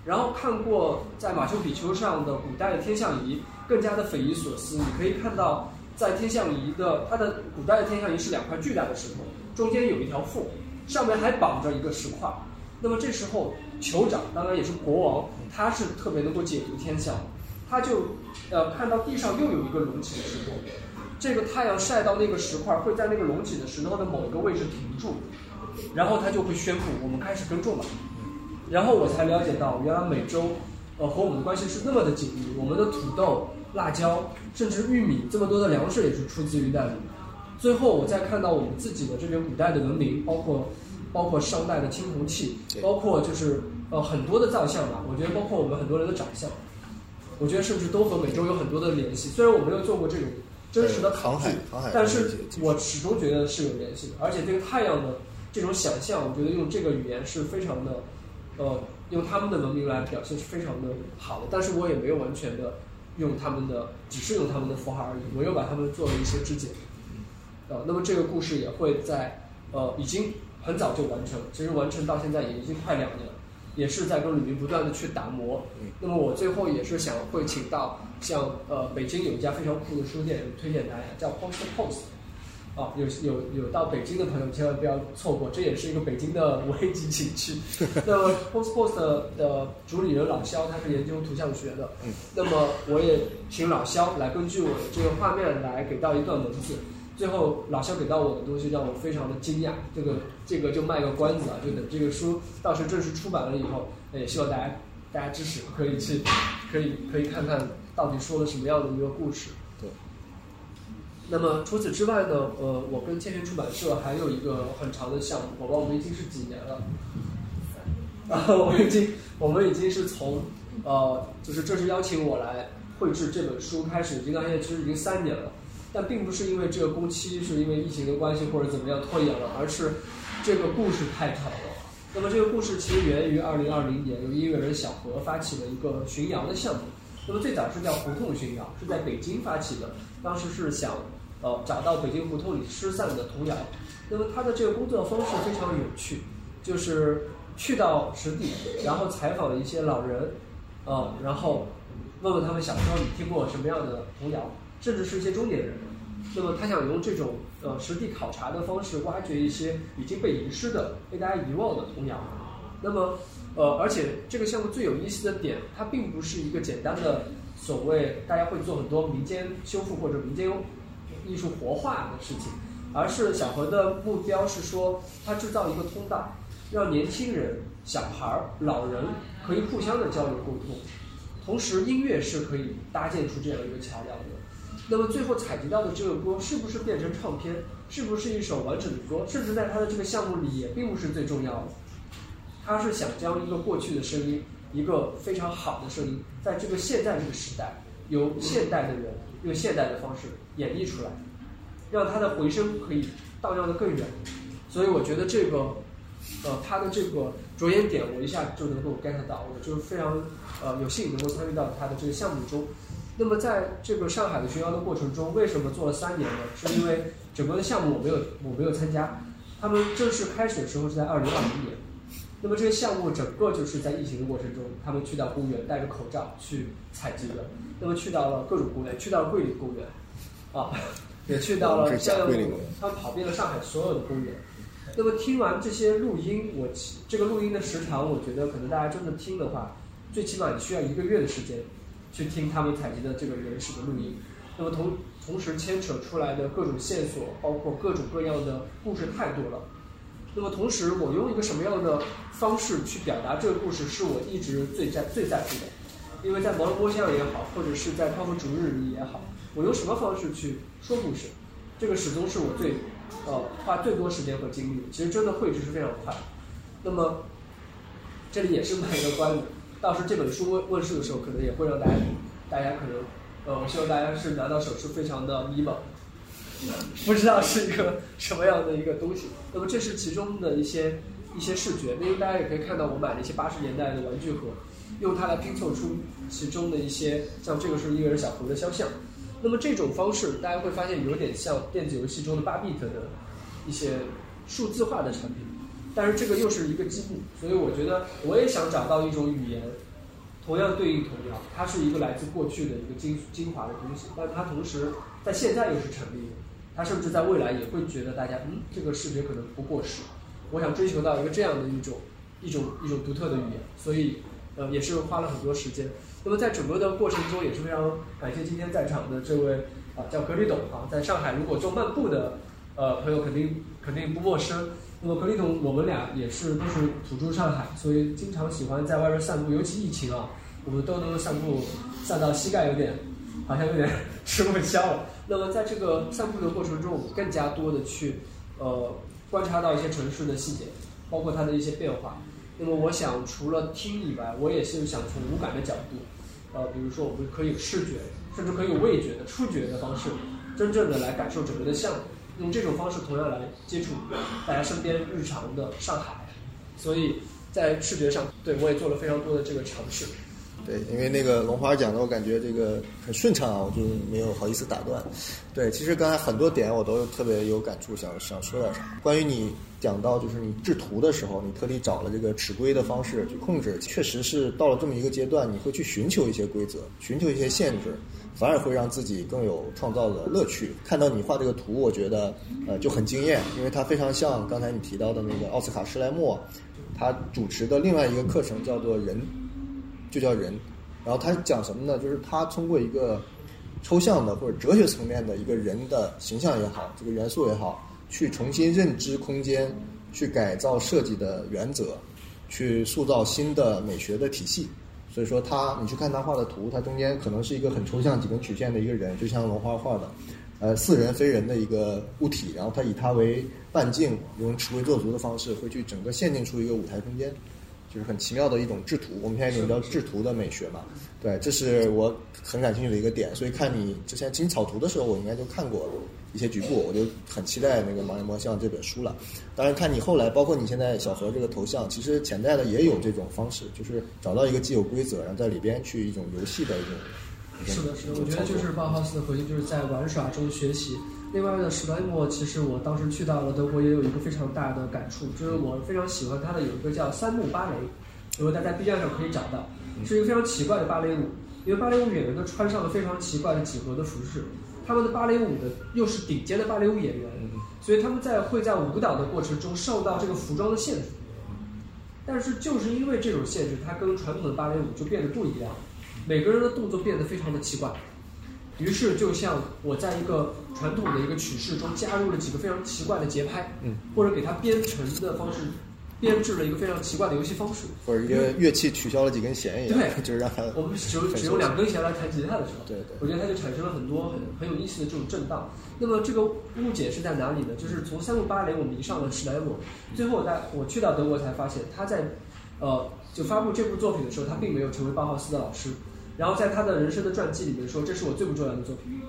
然后看过在马丘比丘上的古代的天象仪，更加的匪夷所思。你可以看到，在天象仪的它的古代的天象仪是两块巨大的石头，中间有一条缝，上面还绑着一个石块。那么这时候酋长，当然也是国王，他是特别能够解读天象，他就呃看到地上又有一个隆起的石头，这个太阳晒到那个石块会在那个隆起的石头的某一个位置停住，然后他就会宣布我们开始耕种了。然后我才了解到，原来美洲，呃，和我们的关系是那么的紧密。我们的土豆、辣椒，甚至玉米，这么多的粮食也是出自于那里。最后，我再看到我们自己的这个古代的文明，包括包括商代的青铜器，包括就是呃很多的造像吧。我觉得包括我们很多人的长相，我觉得甚至都和美洲有很多的联系。虽然我没有做过这种真实的航海，但是我始终觉得是有联系的。而且对太阳的这种想象，我觉得用这个语言是非常的。呃，用他们的文明来表现是非常的好的，但是我也没有完全的用他们的，只是用他们的符号而已，我又把他们做了一些肢解。呃，那么这个故事也会在呃，已经很早就完成，其实完成到现在也已经快两年了，也是在跟李明不断的去打磨。那么我最后也是想会请到像呃，北京有一家非常酷的书店，推荐大家叫 Post Post。啊，有有有到北京的朋友千万不要错过，这也是一个北京的五 A 级景区。那么 Post Post 的主理人老肖，他是研究图像学的。嗯。那么我也请老肖来根据我的这个画面来给到一段文字。最后老肖给到我的东西让我非常的惊讶。这个这个就卖个关子啊，就等这个书到时正式出版了以后，也希望大家大家支持，可以去可以可以看看到底说了什么样的一个故事。对那么除此之外呢？呃，我跟千源出版社还有一个很长的项目，宝宝我们已经是几年了，啊，我已经我们已经是从呃，就是这是邀请我来绘制这本书开始，已经到现在其实已经三年了，但并不是因为这个工期是因为疫情的关系或者怎么样拖延了，而是这个故事太长了。那么这个故事其实源于二零二零年，由音乐人小何发起的一个巡谣的项目。那么最早是叫胡同巡谣，是在北京发起的，当时是想。呃，找到北京胡同里失散的童谣，那么他的这个工作方式非常有趣，就是去到实地，然后采访了一些老人，呃，然后问问他们小时候你听过什么样的童谣，甚至是一些中年人。那么他想用这种呃实地考察的方式，挖掘一些已经被遗失的、被大家遗忘的童谣。那么呃，而且这个项目最有意思的点，它并不是一个简单的所谓大家会做很多民间修复或者民间。艺术活化的事情，而是小何的目标是说，他制造一个通道，让年轻人、小孩儿、老人可以互相的交流沟通，同时音乐是可以搭建出这样一个桥梁的。那么最后采集到的这个歌是不是变成唱片，是不是一首完整的歌，甚至在他的这个项目里也并不是最重要的。他是想将一个过去的声音，一个非常好的声音，在这个现在这个时代，由现代的人用现代的方式。演绎出来，让它的回声可以荡漾的更远，所以我觉得这个，呃，他的这个着眼点，我一下就能够 get 到，我就非常呃有幸能够参与到他的这个项目中。那么在这个上海的巡游的过程中，为什么做了三年呢？是因为整个的项目我没有我没有参加，他们正式开始的时候是在二零二零年，那么这个项目整个就是在疫情的过程中，他们去到公园戴着口罩去采集的，那么去到了各种公园，去到了桂林公园。啊，也去到了像他们跑遍了上海所有的公园。那么听完这些录音，我这个录音的时长，我觉得可能大家真的听的话，最起码你需要一个月的时间去听他们采集的这个原始的录音。那么同同时牵扯出来的各种线索，包括各种各样的故事太多了。那么同时，我用一个什么样的方式去表达这个故事，是我一直最在最在乎的。因为在毛人摸象也好，或者是在泡芙逐日里也好。我用什么方式去说故事？这个始终是我最，呃，花最多时间和精力。其实真的绘制是非常快。那么，这里也是卖一个关子，到时这本书问问世的时候，可能也会让大家，大家可能，呃，我希望大家是拿到手是非常的迷茫。不知道是一个什么样的一个东西。那么这是其中的一些一些视觉，因为大家也可以看到我买了一些八十年代的玩具盒，用它来拼凑出其中的一些，像这个是一个人小猴的肖像。那么这种方式，大家会发现有点像电子游戏中的八 bit 的一些数字化的产品，但是这个又是一个积木，所以我觉得我也想找到一种语言，同样对应童谣，它是一个来自过去的一个精精华的东西，但它同时在现在又是成立的，它甚至在未来也会觉得大家嗯这个视觉可能不过时，我想追求到一个这样的一种一种一种独特的语言，所以呃也是花了很多时间。那么在整个的过程中也是非常感谢今天在场的这位啊叫格里董啊，在上海如果做漫步的呃朋友肯定肯定不陌生。那么格里董我们俩也是都是土著上海，所以经常喜欢在外边散步，尤其疫情啊，我们都能散步散到膝盖有点好像有点吃不消了。那么在这个散步的过程中，我们更加多的去呃观察到一些城市的细节，包括它的一些变化。那么我想除了听以外，我也是想从五感的角度，呃，比如说我们可以视觉，甚至可以有味觉的、触觉的方式，真正的来感受整个的项目。用这种方式同样来接触大家身边日常的上海，所以在视觉上，对我也做了非常多的这个尝试。对，因为那个龙花讲的，我感觉这个很顺畅啊，我就没有好意思打断。对，其实刚才很多点我都特别有感触，想想说点啥。关于你讲到就是你制图的时候，你特地找了这个尺规的方式去控制，确实是到了这么一个阶段，你会去寻求一些规则，寻求一些限制，反而会让自己更有创造的乐趣。看到你画这个图，我觉得呃就很惊艳，因为它非常像刚才你提到的那个奥斯卡施莱默，他主持的另外一个课程叫做人。就叫人，然后他讲什么呢？就是他通过一个抽象的或者哲学层面的一个人的形象也好，这个元素也好，去重新认知空间，去改造设计的原则，去塑造新的美学的体系。所以说他，你去看他画的图，他中间可能是一个很抽象几根曲线的一个人，就像龙花画的，呃，似人非人的一个物体，然后他以它为半径，用尺规作图的方式，会去整个限定出一个舞台空间。就是很奇妙的一种制图，我们现在一种叫制图的美学嘛。对，这是我很感兴趣的一个点。所以看你之前进草图的时候，我应该就看过了一些局部，我就很期待那个《盲人摸象》这本书了。当然，看你后来，包括你现在小何这个头像，其实潜在的也有这种方式，就是找到一个既有规则，然后在里边去一种游戏的一种。是的，是的，我觉得就是包豪斯的核心就是在玩耍中学习。另外呢，史莱姆其实我当时去到了德国，也有一个非常大的感触，就是我非常喜欢它的有一个叫三木芭蕾，如果大家 B 站上可以找到，是一个非常奇怪的芭蕾舞。因为芭蕾舞演员都穿上了非常奇怪的几何的服饰，他们的芭蕾舞的又是顶尖的芭蕾舞演员，所以他们在会在舞蹈的过程中受到这个服装的限制。但是就是因为这种限制，它跟传统的芭蕾舞就变得不一样，每个人的动作变得非常的奇怪。于是，就像我在一个传统的一个曲式中加入了几个非常奇怪的节拍，嗯，或者给它编程的方式编制了一个非常奇怪的游戏方式，或者一个乐器取消了几根弦一样，对，就是让它我们只有只有两根弦来弹吉他的时候，对对，我觉得它就产生了很多很很有意思的这种震荡。那么这个误解是在哪里呢？就是从三六芭蕾我迷上了史莱姆，最后我在我去到德国才发现，他在呃就发布这部作品的时候，他并没有成为包豪斯的老师。然后在他的人生的传记里面说，这是我最不重要的作品，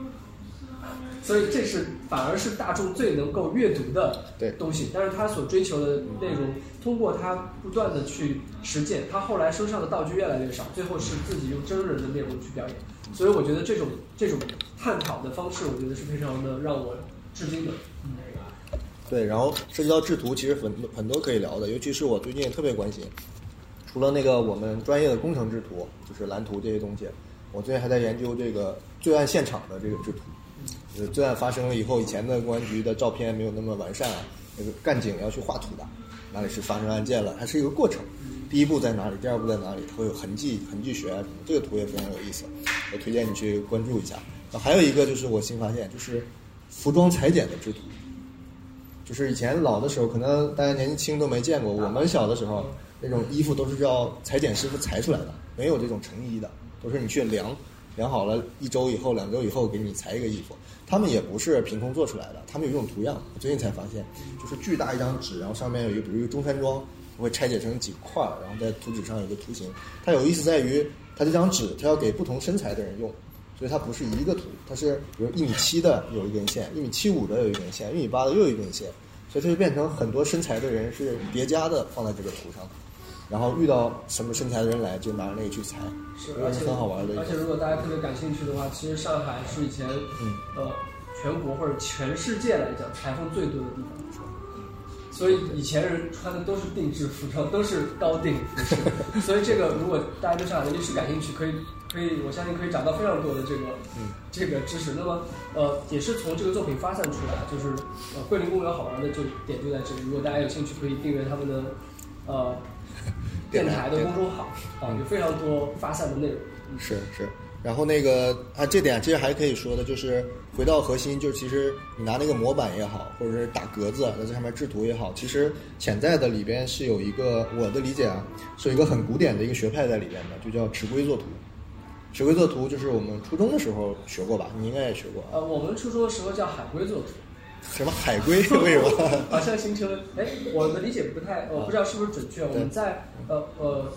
所以这是反而是大众最能够阅读的东西。但是他所追求的内容，通过他不断的去实践，他后来身上的道具越来越少，最后是自己用真人的面容去表演。所以我觉得这种这种探讨的方式，我觉得是非常的让我至今的。对，然后涉及到制图，其实很很多可以聊的，尤其是我最近也特别关心。除了那个我们专业的工程制图，就是蓝图这些东西，我最近还在研究这个罪案现场的这个制图。呃，罪案发生了以后，以前的公安局的照片没有那么完善啊，那个干警要去画图的，哪里是发生案件了，它是一个过程。第一步在哪里？第二步在哪里？它会有痕迹、痕迹学啊什么。这个图也非常有意思，我推荐你去关注一下。还有一个就是我新发现，就是服装裁剪的制图。就是以前老的时候，可能大家年纪轻都没见过，我们小的时候。那种衣服都是叫裁剪师傅裁出来的，没有这种成衣的，都是你去量，量好了一周以后、两周以后给你裁一个衣服。他们也不是凭空做出来的，他们有一种图样。我最近才发现，就是巨大一张纸，然后上面有一个，比如一个中山装，会拆解成几块，然后在图纸上有个图形。它有意思在于，它这张纸它要给不同身材的人用，所以它不是一个图，它是比如一米七的有一根线，一米七五的有一根线，一米八的又有一根线，所以它就变成很多身材的人是叠加的放在这个图上，然后遇到什么身材的人来就拿着那个去猜，是，而且很好玩的而且如。果大家特别感兴趣的话，其实上海是以前嗯呃全国或者全世界来讲裁缝最多的地方。所以以前人穿的都是定制服装，都是高定服饰。所以这个如果大家对上海的历史感兴趣，可以可以，我相信可以找到非常多的这个、这个知识。那么呃，也是从这个作品发散出来，就是呃桂林公园好玩的就点就在这里。如果大家有兴趣，可以订阅他们的呃电台的公众号啊，有非常多发散的内容。是是，然后那个啊，这点其实还可以说的，就是回到核心，就是其实你拿那个模板也好，或者是打格子在这上面制图也好，其实潜在的里边是有一个我的理解啊，是有一个很古典的一个学派在里边的，就叫尺规作图。尺规作图就是我们初中的时候学过吧？你应该也学过啊。呃，我们初中的时候叫海龟作图。什么海龟？为什么？好像形成，哎，我的理解不太，我不知道是不是准确。我们在呃呃，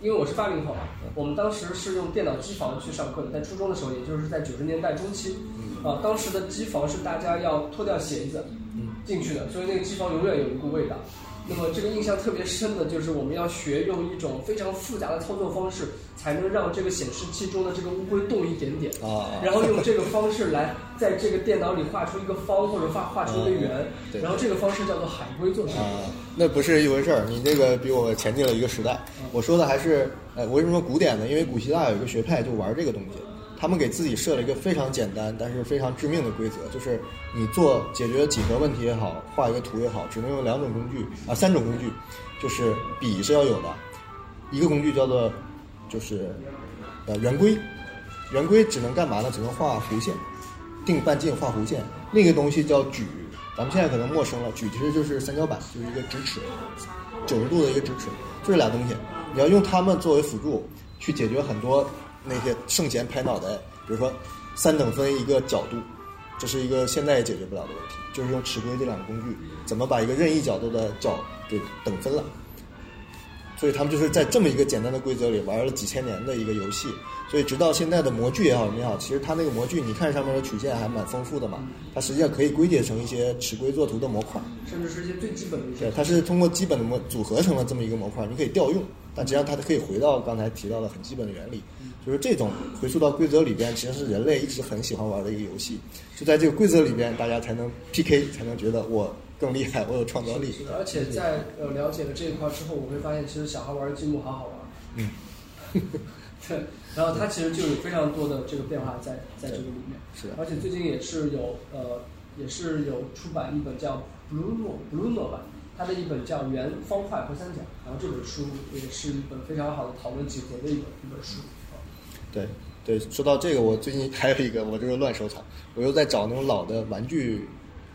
因为我是八零后嘛，我们当时是用电脑机房去上课的，在初中的时候，也就是在九十年代中期，啊，当时的机房是大家要脱掉鞋子进去的，所以那个机房永远有一股味道。那么这个印象特别深的就是我们要学用一种非常复杂的操作方式，才能让这个显示器中的这个乌龟动一点点，啊然后用这个方式来在这个电脑里画出一个方或者画画出一个圆，对然后这个方式叫做海龟作图。啊，那不是一回事儿。你这个比我前进了一个时代。我说的还是，呃，我为什么说古典呢？因为古希腊有一个学派就玩这个东西，他们给自己设了一个非常简单但是非常致命的规则，就是你做解决几何问题也好，画一个图也好，只能用两种工具啊，三种工具，就是笔是要有的，一个工具叫做就是呃圆规，圆规只能干嘛呢？只能画弧线，定半径画弧线。另一个东西叫矩，咱们现在可能陌生了，矩其实就是三角板，就是一个直尺，九十度的一个直尺，就这俩东西，你要用它们作为辅助，去解决很多那些圣贤拍脑袋，比如说三等分一个角度，这是一个现在也解决不了的问题，就是用尺规这两个工具，怎么把一个任意角度的角给等分了。所以他们就是在这么一个简单的规则里玩了几千年的一个游戏，所以直到现在的模具也好什么也好，其实它那个模具你看上面的曲线还蛮丰富的嘛，它实际上可以归结成一些尺规作图的模块。甚至是一些最基本的一些对，。它是通过基本的模组合成了这么一个模块，你可以调用，但实际上它可以回到刚才提到的很基本的原理，就是这种回溯到规则里边，其实是人类一直很喜欢玩的一个游戏，就在这个规则里边，大家才能 PK，才能觉得我更厉害，我有创造力。是的，而且在呃了解了这一块之后，我会发现其实小孩玩的积木好好玩。嗯。对，然后它其实就有非常多的这个变化在在这个里面。是的而且最近也是有呃，也是有出版一本叫 Bruno Bruno 版，它的一本叫《圆方块和三角》，然后这本书也是一本非常好的讨论几何的一本一本书。对对，说到这个，我最近还有一个，我这个乱收藏，我又在找那种老的玩具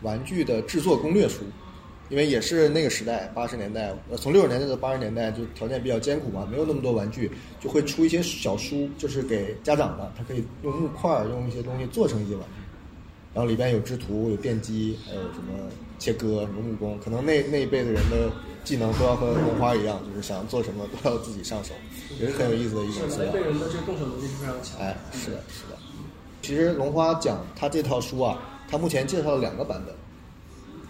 玩具的制作攻略书，因为也是那个时代，八十年代，呃，从六十年代到八十年代，就条件比较艰苦嘛，没有那么多玩具，就会出一些小书，就是给家长的，他可以用木块儿，用一些东西做成一些玩具，然后里边有制图、有电机，还有什么切割、什么木工，可能那那一辈的人的技能都要和龙花一样，就是想做什么都要自己上手，也是很有意思的一是的，本资料那辈。人的这个动手能力是非常强。哎，是的，是的。其实龙花讲他这套书啊，他目前介绍了两个版本。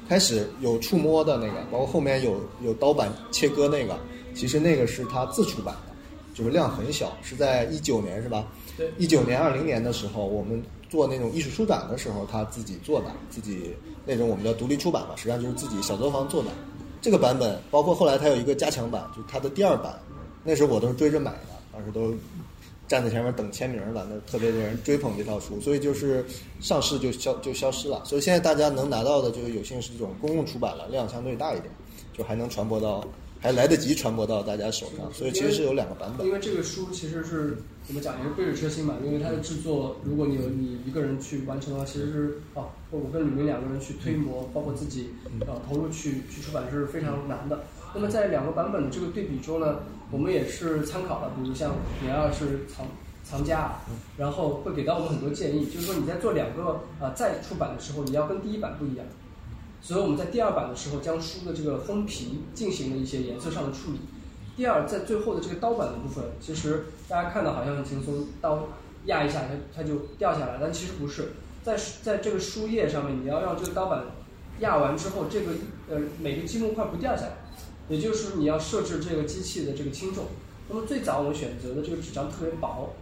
开始有触摸的那个，包括后面有有刀板切割那个，其实那个是他自出版的，就是量很小，是在一九年是吧？对一九年、二零年的时候，我们做那种艺术书展的时候，他自己做的，自己那种我们叫独立出版嘛，实际上就是自己小作坊做的。这个版本，包括后来它有一个加强版，就是它的第二版，那时候我都是追着买的，当时都站在前面等签名了，那特别令人追捧这套书，所以就是上市就消就消失了。所以现在大家能拿到的就是有幸是这种公共出版了，量相对大一点，就还能传播到，还来得及传播到大家手上。所以其实是有两个版本因。为这个书其实是怎么讲，也是杯水车薪嘛。因为它的制作，如果你有你一个人去完成的话，其实是哦，或我跟李明两个人去推磨，包括自己呃投入去去出版是非常难的。那么在两个版本的这个对比中呢，我们也是参考了，比如像李二是藏藏家，然后会给到我们很多建议，就是说你在做两个呃再出版的时候，你要跟第一版不一样。所以我们在第二版的时候，将书的这个封皮进行了一些颜色上的处理。第二，在最后的这个刀版的部分，其实大家看到好像很轻松，刀压一下它它就掉下来，但其实不是，在在这个书页上面，你要让这个刀板压完之后，这个呃每个积木块不掉下来，也就是说你要设置这个机器的这个轻重。那么最早我们选择的这个纸张特别薄，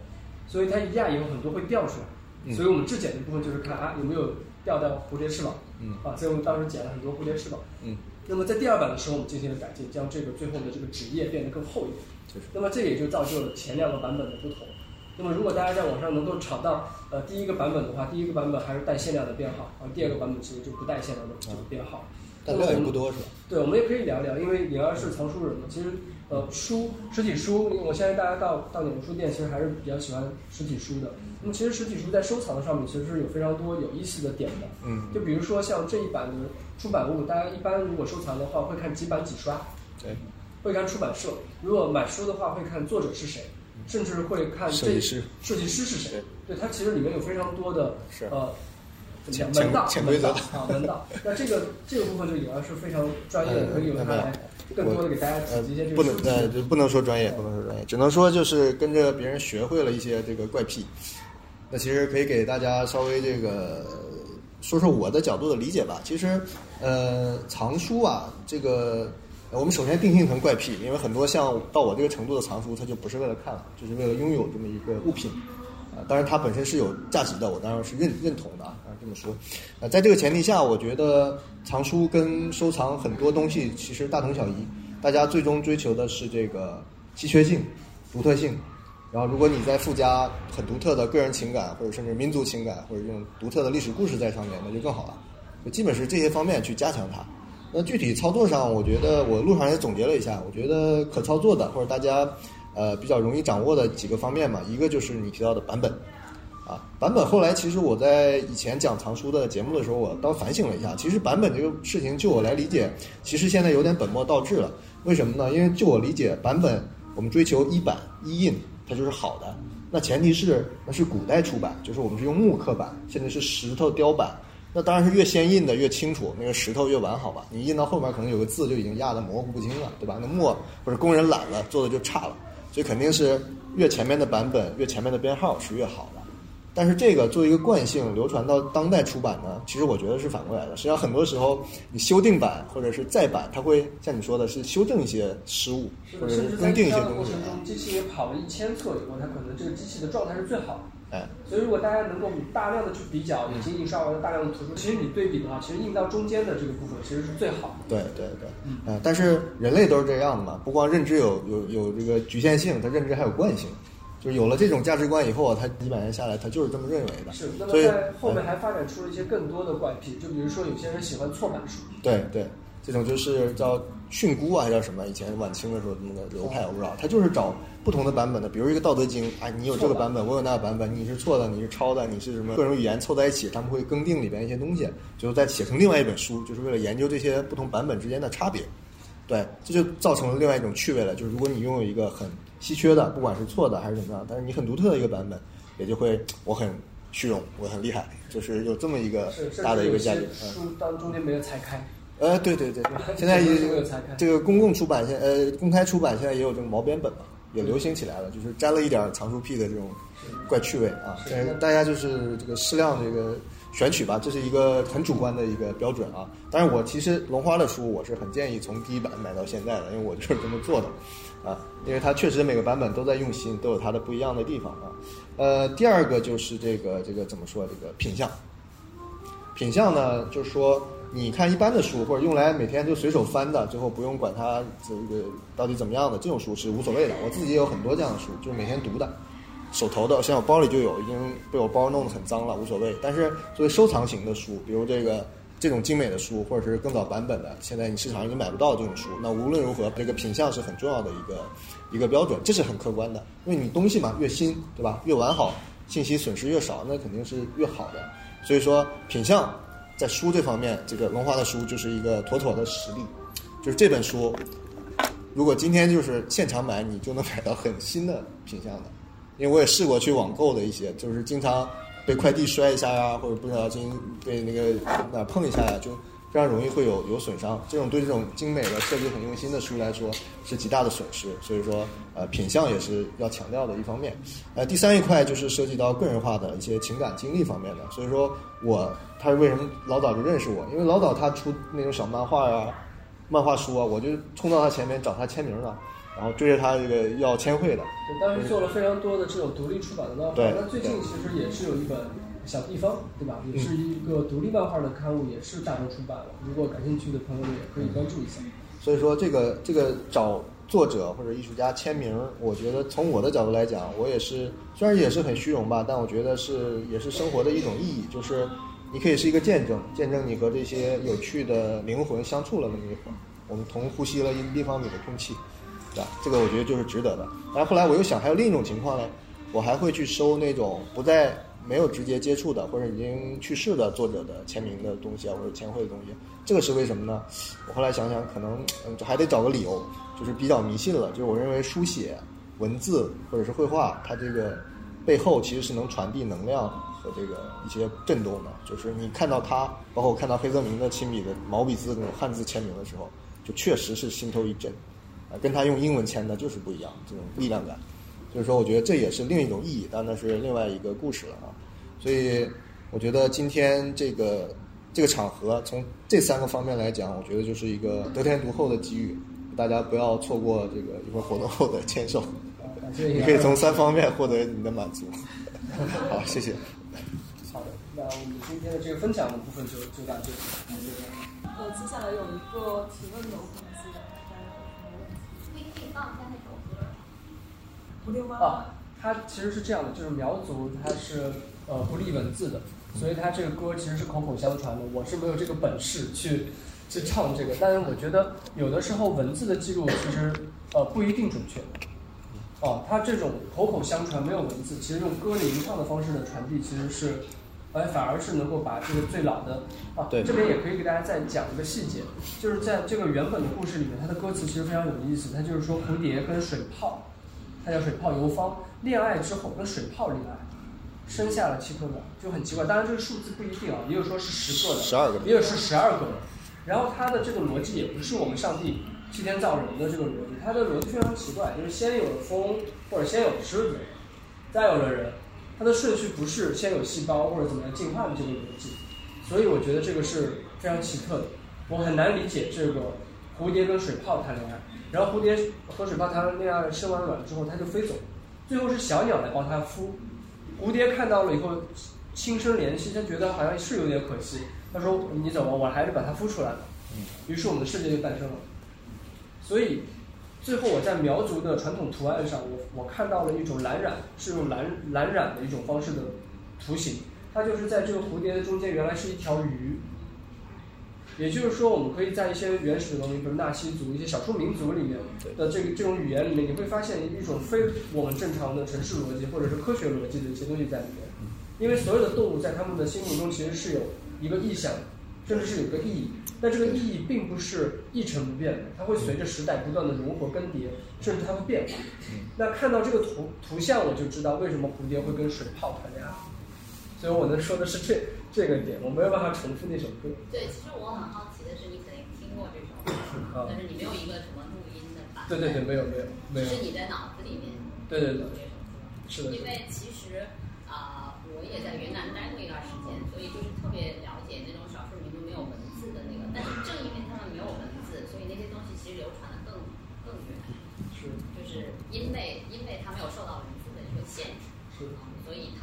所以它一压以后很多会掉出来，嗯所以我们质检的部分就是看啊有没有掉到蝴蝶翅膀，嗯啊，所以我们当时剪了很多蝴蝶翅膀。嗯，那么在第二版的时候，我们进行了改进，将这个最后的这个纸页变得更厚一点。就是那么这也就造就了前两个版本的不同。那么如果大家在网上能够找到呃第一个版本的话，第一个版本还是带限量的编号，而第二个版本其实就不带限量的这个编号。但量也不多是吧？对，我们也可以聊聊，因为灵儿是藏书人嘛。其实，呃，书实体书，我相信大家到到哪个书店，其实还是比较喜欢实体书的。那么，其实实体书在收藏上面，其实是有非常多有意思的点的。嗯，就比如说像这一版的出版物，大家一般如果收藏的话，会看几版几刷，对，会看出版社。如果买书的话，会看作者是谁，甚至会看设计师设计师是谁对。对，它其实里面有非常多的是呃。潜门道？潜规则门道啊，门道。那这个这个部分就也是非常专业的，可以由他来更多的给大家呃普及一些这，不能个书籍呃，就不能说专业，不能说专业，只能说就是跟着别人学会了一些这个怪癖。那其实可以给大家稍微这个说说我的角度的理解吧。其实，呃，藏书啊，这个呃我们首先定性成怪癖，因为很多像到我这个程度的藏书，它就不是为了看了，就是为了拥有这么一个物品。啊，当然它本身是有价值的，我当然是认认同的啊，当然这么说。呃，在这个前提下，我觉得藏书跟收藏很多东西其实大同小异，大家最终追求的是这个稀缺性、独特性。然后，如果你再附加很独特的个人情感，或者甚至民族情感，或者这种独特的历史故事在上面，那就更好了。就基本是这些方面去加强它。那具体操作上，我觉得我路上也总结了一下，我觉得可操作的或者大家呃比较容易掌握的几个方面嘛，一个就是你提到的版本。啊，版本后来其实我在以前讲藏书的节目的时候，我倒反省了一下，其实版本这个事情，就我来理解，其实现在有点本末倒置了。为什么呢？因为就我理解，版本我们追求一版一印，它就是好的。那前提是那是古代出版，就是我们是用木刻版，甚至是石头雕版。那当然是越先印的越清楚，那个石头越完好吧。你印到后面可能有个字就已经压得模糊不清了，对吧？那墨或者工人懒了，做的就差了。所以肯定是越前面的版本，越前面的编号是越好的。但是这个作为一个惯性流传到当代出版呢，其实我觉得是反过来的。实际上很多时候你修订版或者是再版，它会像你说的是修正一些失误，或者是更定一些东西啊。程中，机器也跑了一千册以后，它可能这个机器的状态是最好的。哎，所以如果大家能够大量的去比较已经印刷完了大量的图书，其实你对比的话，其实印到中间的这个部分其实是最好的。对对对，呃，但是人类都是这样的嘛，不光认知有有有这个局限性，它认知还有惯性。就是有了这种价值观以后啊，他几百年下来，他就是这么认为的。是，那么在后面哎还发展出了一些更多的怪癖，就比如说有些人喜欢错版书，对对，这种就是叫训诂啊，还叫什么？以前晚清的时候那个流派我不知道，他就是找不同的版本的，比如一个《道德经》，啊，你有这个版本，我有那个版本，你是错的，你是抄的，你是什么各种语言凑在一起，他们会更定里边一些东西，就是再写成另外一本书，就是为了研究这些不同版本之间的差别。对，这就造成了另外一种趣味了，就是如果你拥有一个很稀缺的，不管是错的还是怎么样，但是你很独特的一个版本，也就会我很 虚荣，我很厉害，就是有这么一个，大的一个价值。书当中间没有拆开。呃，对对对，现在也这个公共出版现呃公开出版现在也有这种毛边本嘛，也流行起来了，就是沾了一点藏书癖的这种怪趣味啊。是但是大家就是这个适量这个选取吧，这是一个很主观的一个标准啊。当然，我其实龙花的书我是很建议从第一版买到现在的，因为我就是这么做的啊，因为它确实每个版本都在用心，都有它的不一样的地方啊。呃，第二个就是这个这个怎么说这个品相。品相呢，就是说，你看一般的书或者用来每天就随手翻的，最后不用管它这个到底怎么样的，这种书是无所谓的。我自己也有很多这样的书，就是每天读的，手头的，像我包里就有，已经被我包弄得很脏了，无所谓。但是作为收藏型的书，比如这个这种精美的书，或者是更早版本的，现在你市场已经买不到这种书。那无论如何，这个品相是很重要的一个一个标准，这是很客观的，因为你东西嘛越新，对吧？越完好，信息损失越少，那肯定是越好的。所以说品相在书这方面，这个龙华的书就是一个妥妥的实力。就是这本书，如果今天就是现场买，你就能买到很新的品相的。因为我也试过去网购的一些，就是经常被快递摔一下呀，或者不小心被那个哪碰一下呀，就非常容易会有有损伤。这种对这种精美的设计很用心的书来说是极大的损失。所以说，呃，品相也是要强调的一方面。呃，第三一块就是涉及到个人化的一些情感经历方面的。所以说我他为什么老早就认识我？因为老早他出那种小漫画啊、漫画书啊，我就冲到他前面找他签名了，然后追着他这个要签绘的。对，当时做了非常多的这种独立出版的漫画。对那最近其实也是有一本小地方，对吧？也是一个独立漫画的刊物，也是大众出版了。如果感兴趣的朋友们也可以关注一下。所以说，这个这个找作者或者艺术家签名，我觉得从我的角度来讲，我也是虽然也是很虚荣吧，但我觉得是也是生活的一种意义，就是你可以是一个见证，见证你和这些有趣的灵魂相处了那么一会儿，我们同呼吸了一立方米的空气，对吧？这个我觉得就是值得的。然后后来我又想，还有另一种情况呢，我还会去收那种不在没有直接接触的或者已经去世的作者的签名的东西啊，或者签绘的东西。这个是为什么呢？我后来想想，可能嗯还得找个理由，就是比较迷信了。就是我认为书写、文字或者是绘画，它这个背后其实是能传递能量和这个一些震动的。就是你看到它，包括我看到黑泽明的亲笔的毛笔字那种汉字签名的时候，就确实是心头一震，啊，跟他用英文签的就是不一样，这种力量感。所以说，我觉得这也是另一种意义，但那是另外一个故事了啊。所以，我觉得今天这个这个场合，从这三个方面来讲，我觉得就是一个得天独厚的机遇，大家不要错过这个一会儿活动后的签售，你可以从三方面获得你的满足。好，谢谢。好的，那我们今天的这个分享的部分就就到这里。呃，接下来有一个提问的啊，它其实是这样的，就是苗族它是呃不立文字的，所以它这个歌其实是口口相传的。我是没有这个本事去去唱这个，但是我觉得有的时候文字的记录其实呃不一定准确。哦，它这种口口相传没有文字，其实用歌吟唱的方式的传递其实是，哎，反而是能够把这个最老的啊，对这边也可以给大家再讲一个细节，就是在这个原本的故事里面，它的歌词其实非常有意思，它就是说蝴蝶跟水泡。它叫水泡游方，恋爱之后跟水泡恋爱，生下了七颗卵，就很奇怪。当然这个数字不一定啊，也有说是十个的，12个的也有是十二个的。然后它的这个逻辑也不是我们上帝替天造人的这个逻辑，它的逻辑非常奇怪，就是先有了风，或者先有了狮子，再有了人，它的顺序不是先有细胞或者怎么样进化的这个逻辑。所以我觉得这个是非常奇特的，我很难理解这个蝴蝶跟水泡谈恋爱。然后蝴蝶和水泡谈恋爱，生完卵之后它就飞走，最后是小鸟来帮它孵。蝴蝶看到了以后，轻声怜惜，它觉得好像是有点可惜。他说：“你怎么，我还是把它孵出来了。”于是我们的世界就诞生了。所以，最后我在苗族的传统图案上，我我看到了一种蓝染，是用蓝蓝染的一种方式的图形。它就是在这个蝴蝶的中间，原来是一条鱼。也就是说，我们可以在一些原始的文明，比如纳西族、一些少数民族里面的这个这种语言里面，你会发现一种非我们正常的城市逻辑或者是科学逻辑的一些东西在里面。因为所有的动物在他们的心目中其实是有一个意象，甚至是有个意义。但这个意义并不是一成不变的，它会随着时代不断的融合更迭，甚至它会变化。那看到这个图图像，我就知道为什么蝴蝶会跟水泡谈恋爱。所以我能说的是这这个点，我没有办法重复那首歌。对，其实我很好奇的是，你肯定听过这首歌，啊但是你没有一个什么录音的版本。对对对，没有没有没有。是你在脑子里面对对对。是的。因为其实啊、我也在云南待过一段时间，所以就是特别了解那种少数民族没有文字的那个。但是正因为他们没有文字，所以那些东西其实流传的更更远。是。就是因为因为他没有受到文字的一个限制，是嗯所以它也就是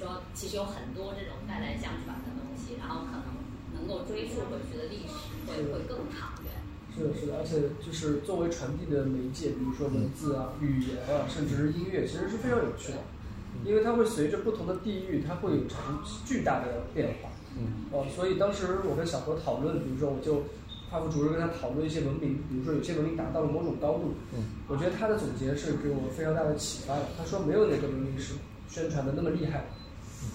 说，其实有很多这种代代相传的东西，然后可能能够追溯回去的历史会会更长远。是的，是的，而且就是作为传递的媒介，比如说文字啊、语言啊，甚至是音乐，其实是非常有趣的，因为它会随着不同的地域，它会有产生巨大的变化。嗯。哦，所以当时我跟小何讨论，比如说我就跨副主任跟他讨论一些文明，比如说有些文明达到了某种高度，嗯，我觉得他的总结是给我非常大的启发的。他说没有哪个文明是宣传的那么厉害，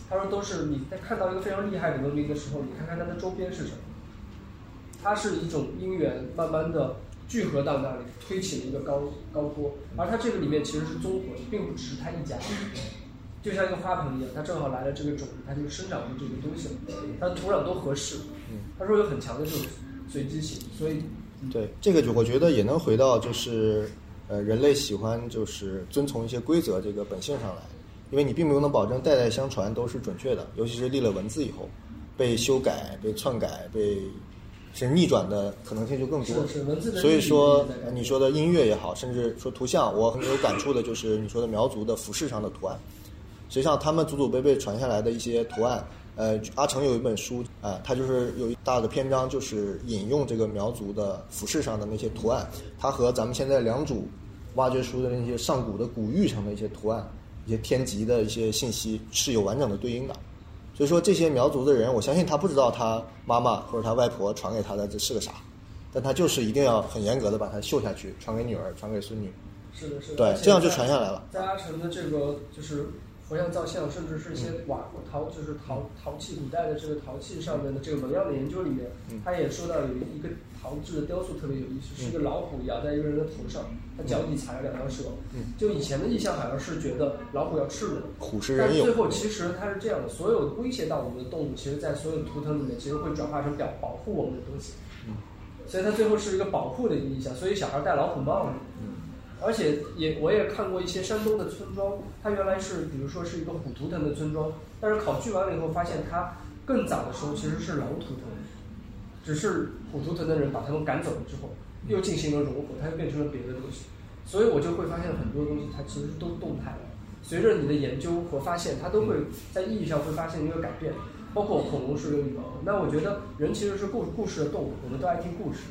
他说都是你在看到一个非常厉害的文明的时候，你看看它的周边是什么。它是一种因缘，慢慢的聚合到那里，推起了一个高高坡。而它这个里面其实是综合的，并不只是它一家，就像一个花盆一样，它正好来了这个种子，它就生长出这个东西了。它的土壤都合适，他说有很强的这种随机性，所以对，这个就我觉得也能回到就是，呃，人类喜欢就是遵从一些规则这个本性上来，因为你并不能保证代代相传都是准确的，尤其是立了文字以后，被修改、被篡改、被是逆转的可能性就更多。是是文字的所以说你说的音乐也好，甚至说图像，我很有感触的就是你说的苗族的服饰上的图案。实际上，他们祖祖辈辈传下来的一些图案，呃，阿成有一本书啊、他就是有一大的篇章，就是引用这个苗族的服饰上的那些图案，它和咱们现在良渚挖掘出的那些上古的古玉上的一些图案、一些天级的一些信息是有完整的对应的。所以说，这些苗族的人，我相信他不知道他妈妈或者他外婆传给他的这是个啥，但他就是一定要很严格的把它绣下去，传给女儿，传给孙女。是的，是的。对这样就传下来了在阿成的这个就是佛像造像，甚至是一些瓦陶，就是陶陶器，古代的这个陶器上面的这个纹样的研究里面，他也说到有一个陶制的雕塑特别有意思，是一个老虎咬在一个人的头上，他脚底踩了两条蛇。就以前的印象好像是觉得老虎要吃人，虎食人但是最，后其实它是这样的，所有威胁到我们的动物，其实在所有的图腾里面，其实会转化成表保护我们的东西。所以它最后是一个保护的一个意象，所以小孩戴老虎帽子。而且也我也看过一些山东的村庄，它原来是比如说是一个虎图腾的村庄，但是考据完了以后发现它更早的时候其实是狼图腾，只是虎图腾的人把他们赶走了之后，又进行了融合，它又变成了别的东西。所以我就会发现很多东西它其实都动态的，随着你的研究和发现，它都会在意义上会发现一个改变。包括恐龙是个羽毛，那我觉得人其实是故故事的动物，我们都爱听故事。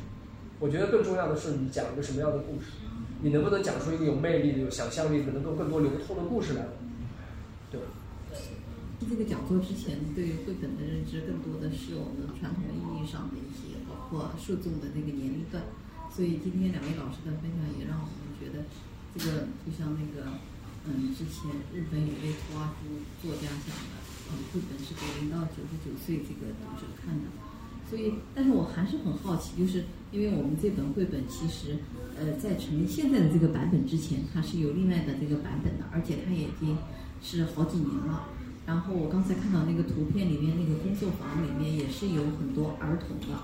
我觉得更重要的是你讲一个什么样的故事，你能不能讲出一个有魅力的、有想象力的、能够更多流通的故事来？对，这个讲座之前对于绘本的认知更多的是我们传统意义上的一些，包括受众的那个年龄段。所以今天两位老师的分享也让我们觉得，这个就像那个，嗯，之前日本有位图画书作家讲的，嗯，绘本是给零到九十九岁这个读者看的。所以，但是我还是很好奇，就是因为我们这本绘本其实，呃，在成现在的这个版本之前，它是有另外的这个版本的，而且它已经是好几年了。然后我刚才看到那个图片里面，那个工作坊里面也是有很多儿童的，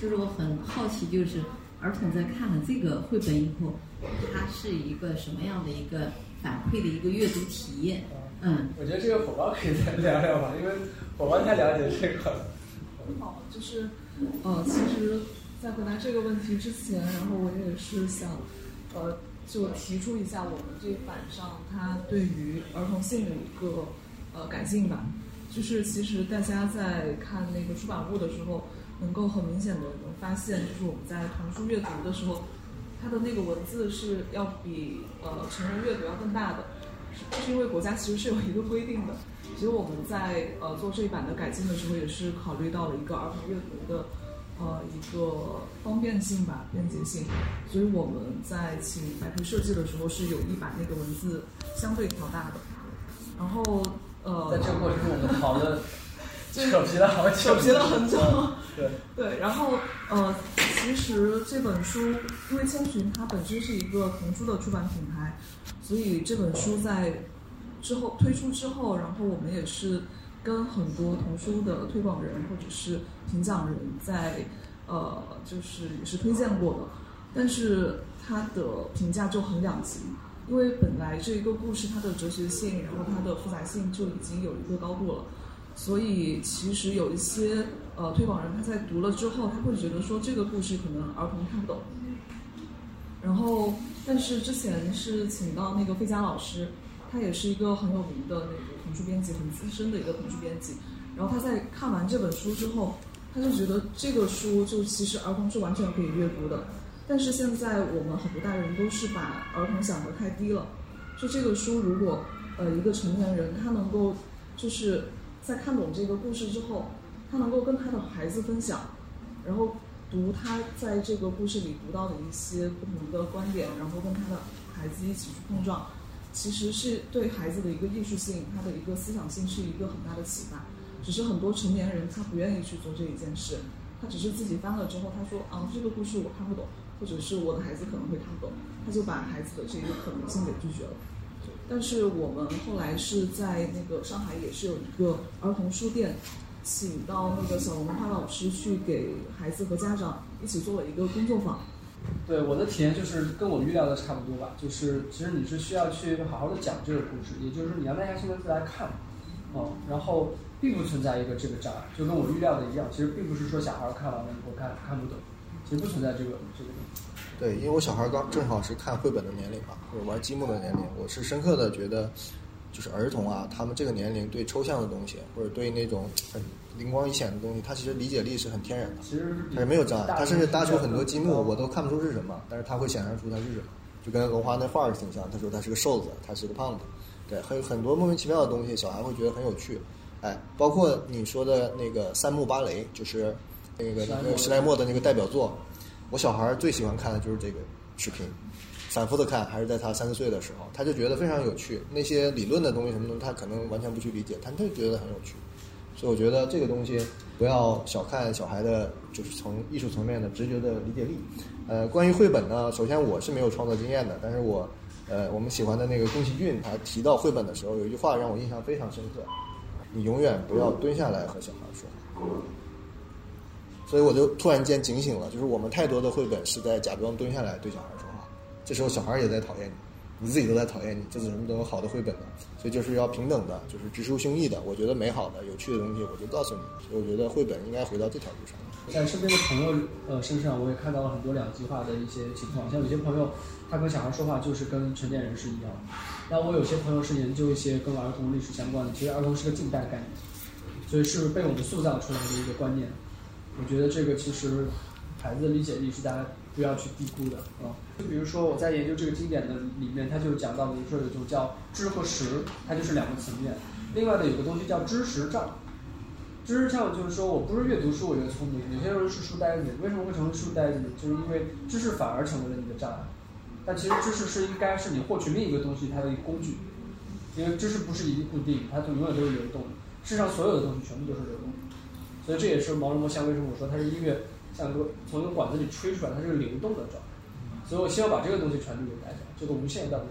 就是我很好奇，就是儿童在看了这个绘本以后，它是一个什么样的一个反馈的一个阅读体验？嗯，我觉得这个火爆可以再聊聊吧，因为火爆太了解这个了。好，就是呃，其实，在回答这个问题之前，然后我也是想，呃，就提出一下我们这一版上它对于儿童性的一个呃改进吧。就是其实大家在看那个出版物的时候，能够很明显的能发现，就是我们在童书阅读的时候，它的那个文字是要比呃成人阅读要更大的，是因为国家其实是有一个规定的。其实我们在呃做这一版的改进的时候，也是考虑到了一个儿童阅读的呃一个方便性吧、便捷性，所以我们在请白皮设计的时候是有意把那个文字相对调大的。然后呃，在这个过程中，我们讨论 扯皮了好久，扯皮了很久。对对，然后呃，其实这本书，因为千寻它本身是一个童书的出版品牌，所以这本书在之后推出之后，然后我们也是跟很多童书的推广人或者是评奖人在呃，就是也是推荐过的，但是它的评价就很两极。因为本来这一个故事它的哲学性，然后它的复杂性就已经有一个高度了，所以其实有一些呃推广人他在读了之后，他会觉得说这个故事可能儿童看不懂。然后，但是之前是请到那个费佳老师，他也是一个很有名的那个童书编辑，很资深的一个童书编辑。然后他在看完这本书之后，他就觉得这个书就其实儿童是完全可以阅读的。但是现在我们很多大人都是把儿童想得太低了。就这个书，如果呃一个成年人他能够就是在看懂这个故事之后，他能够跟他的孩子分享，然后读他在这个故事里读到的一些不同的观点，然后跟他的孩子一起去碰撞，其实是对孩子的一个艺术性，他的一个思想性是一个很大的启发。只是很多成年人他不愿意去做这一件事，他只是自己翻了之后，他说啊这个故事我看不懂，或者是我的孩子可能会看不懂，他就把孩子的这个可能性给拒绝了。但是我们后来是在那个上海也是有一个儿童书店，请到那个小龙花老师去给孩子和家长一起做了一个工作坊。对我的体验就是跟我预料的差不多吧，就是其实你是需要去好好的讲这个故事，也就是说你要耐下心来来看，哦，然后并不存在一个这个障碍，就跟我预料的一样，其实并不是说小孩看完了以后看看不懂，其实不存在这个这个。对，因为我小孩刚正好是看绘本的年龄嘛，或者玩积木的年龄，我是深刻的觉得，就是儿童啊，他们这个年龄对抽象的东西，或者对那种很灵光一现的东西，他其实理解力是很天然的，其实是他是没有障碍，他甚至搭出很多积木，我都看。不出是什么，但是他会想象出它是什么，就跟龙华那画儿挺像。他说他是个瘦子，他是个胖子，对，还有很多莫名其妙的东西，小孩会觉得很有趣。哎，包括你说的那个三木芭蕾，就是那个那个史莱默的那个代表作，我小孩最喜欢看的就是这个视频，反复的看，还是在他三四岁的时候，他就觉得非常有趣。那些理论的东西什么东西，他可能完全不去理解，他就觉得很有趣。所以我觉得这个东西不要小看小孩的，就是从艺术层面的直觉的理解力。呃，关于绘本呢，首先我是没有创作经验的，但是我，呃，我们喜欢的那个宫崎骏，他提到绘本的时候，有一句话让我印象非常深刻：你永远不要蹲下来和小孩说话。所以我就突然间警醒了，就是我们太多的绘本是在假装蹲下来对小孩说话，这时候小孩也在讨厌你，你自己都在讨厌你，这怎么能有好的绘本呢？所以就是要平等的，就是直抒胸臆的。我觉得美好的、有趣的东西，我就告诉你。所以我觉得绘本应该回到这条路上。在身边的朋友呃身上，我也看到了很多两极化的一些情况。像有些朋友，他跟小孩说话就是跟成年人是一样的。那我有些朋友是研究一些跟儿童历史相关的，其实儿童是个近代概念，所以是被我们塑造出来的一个观念。我觉得这个其实孩子的理解力是大家不要去低估的啊。就比如说我在研究这个经典的里面，他就讲到，比如说有一种叫知和识，它就是两个层面。另外呢有个东西叫知识障。知识障就是说我不是越读书我越聪明，有些人是书呆子，为什么会成为书呆子呢？就是因为知识反而成为了你的障碍。但其实知识是应该是你获取另一个东西它的一个工具，因为知识不是一定固定，它就永远都是流动的。世上所有的东西全部都是流动的，所以这也是毛绒摸象为什么我说它是音乐像个从一个管子里吹出来，它是个流动的状态。所以我希望把这个东西传递给大家，这个无限到底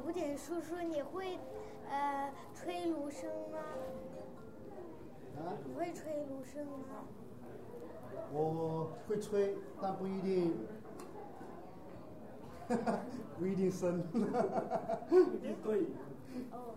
古典叔叔，你会呃吹芦笙吗？啊，你会吹芦笙吗？我会吹，但不一定，不一定深。不一定对。哦。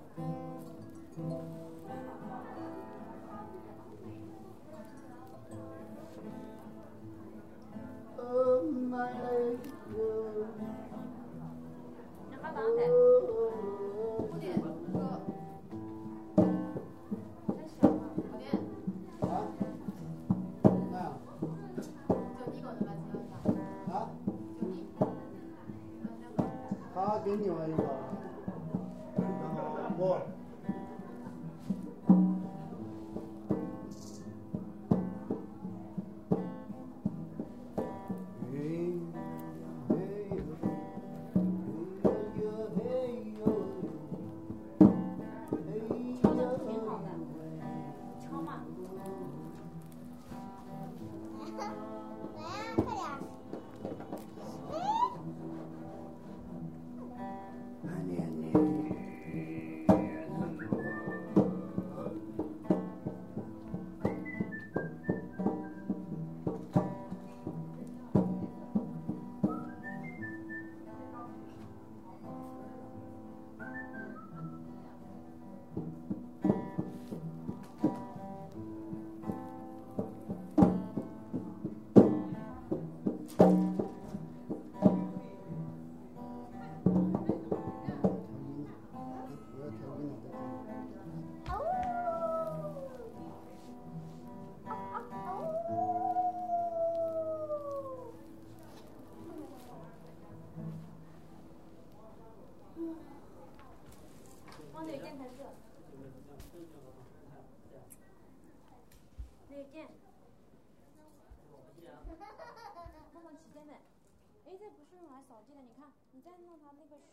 再弄他那个。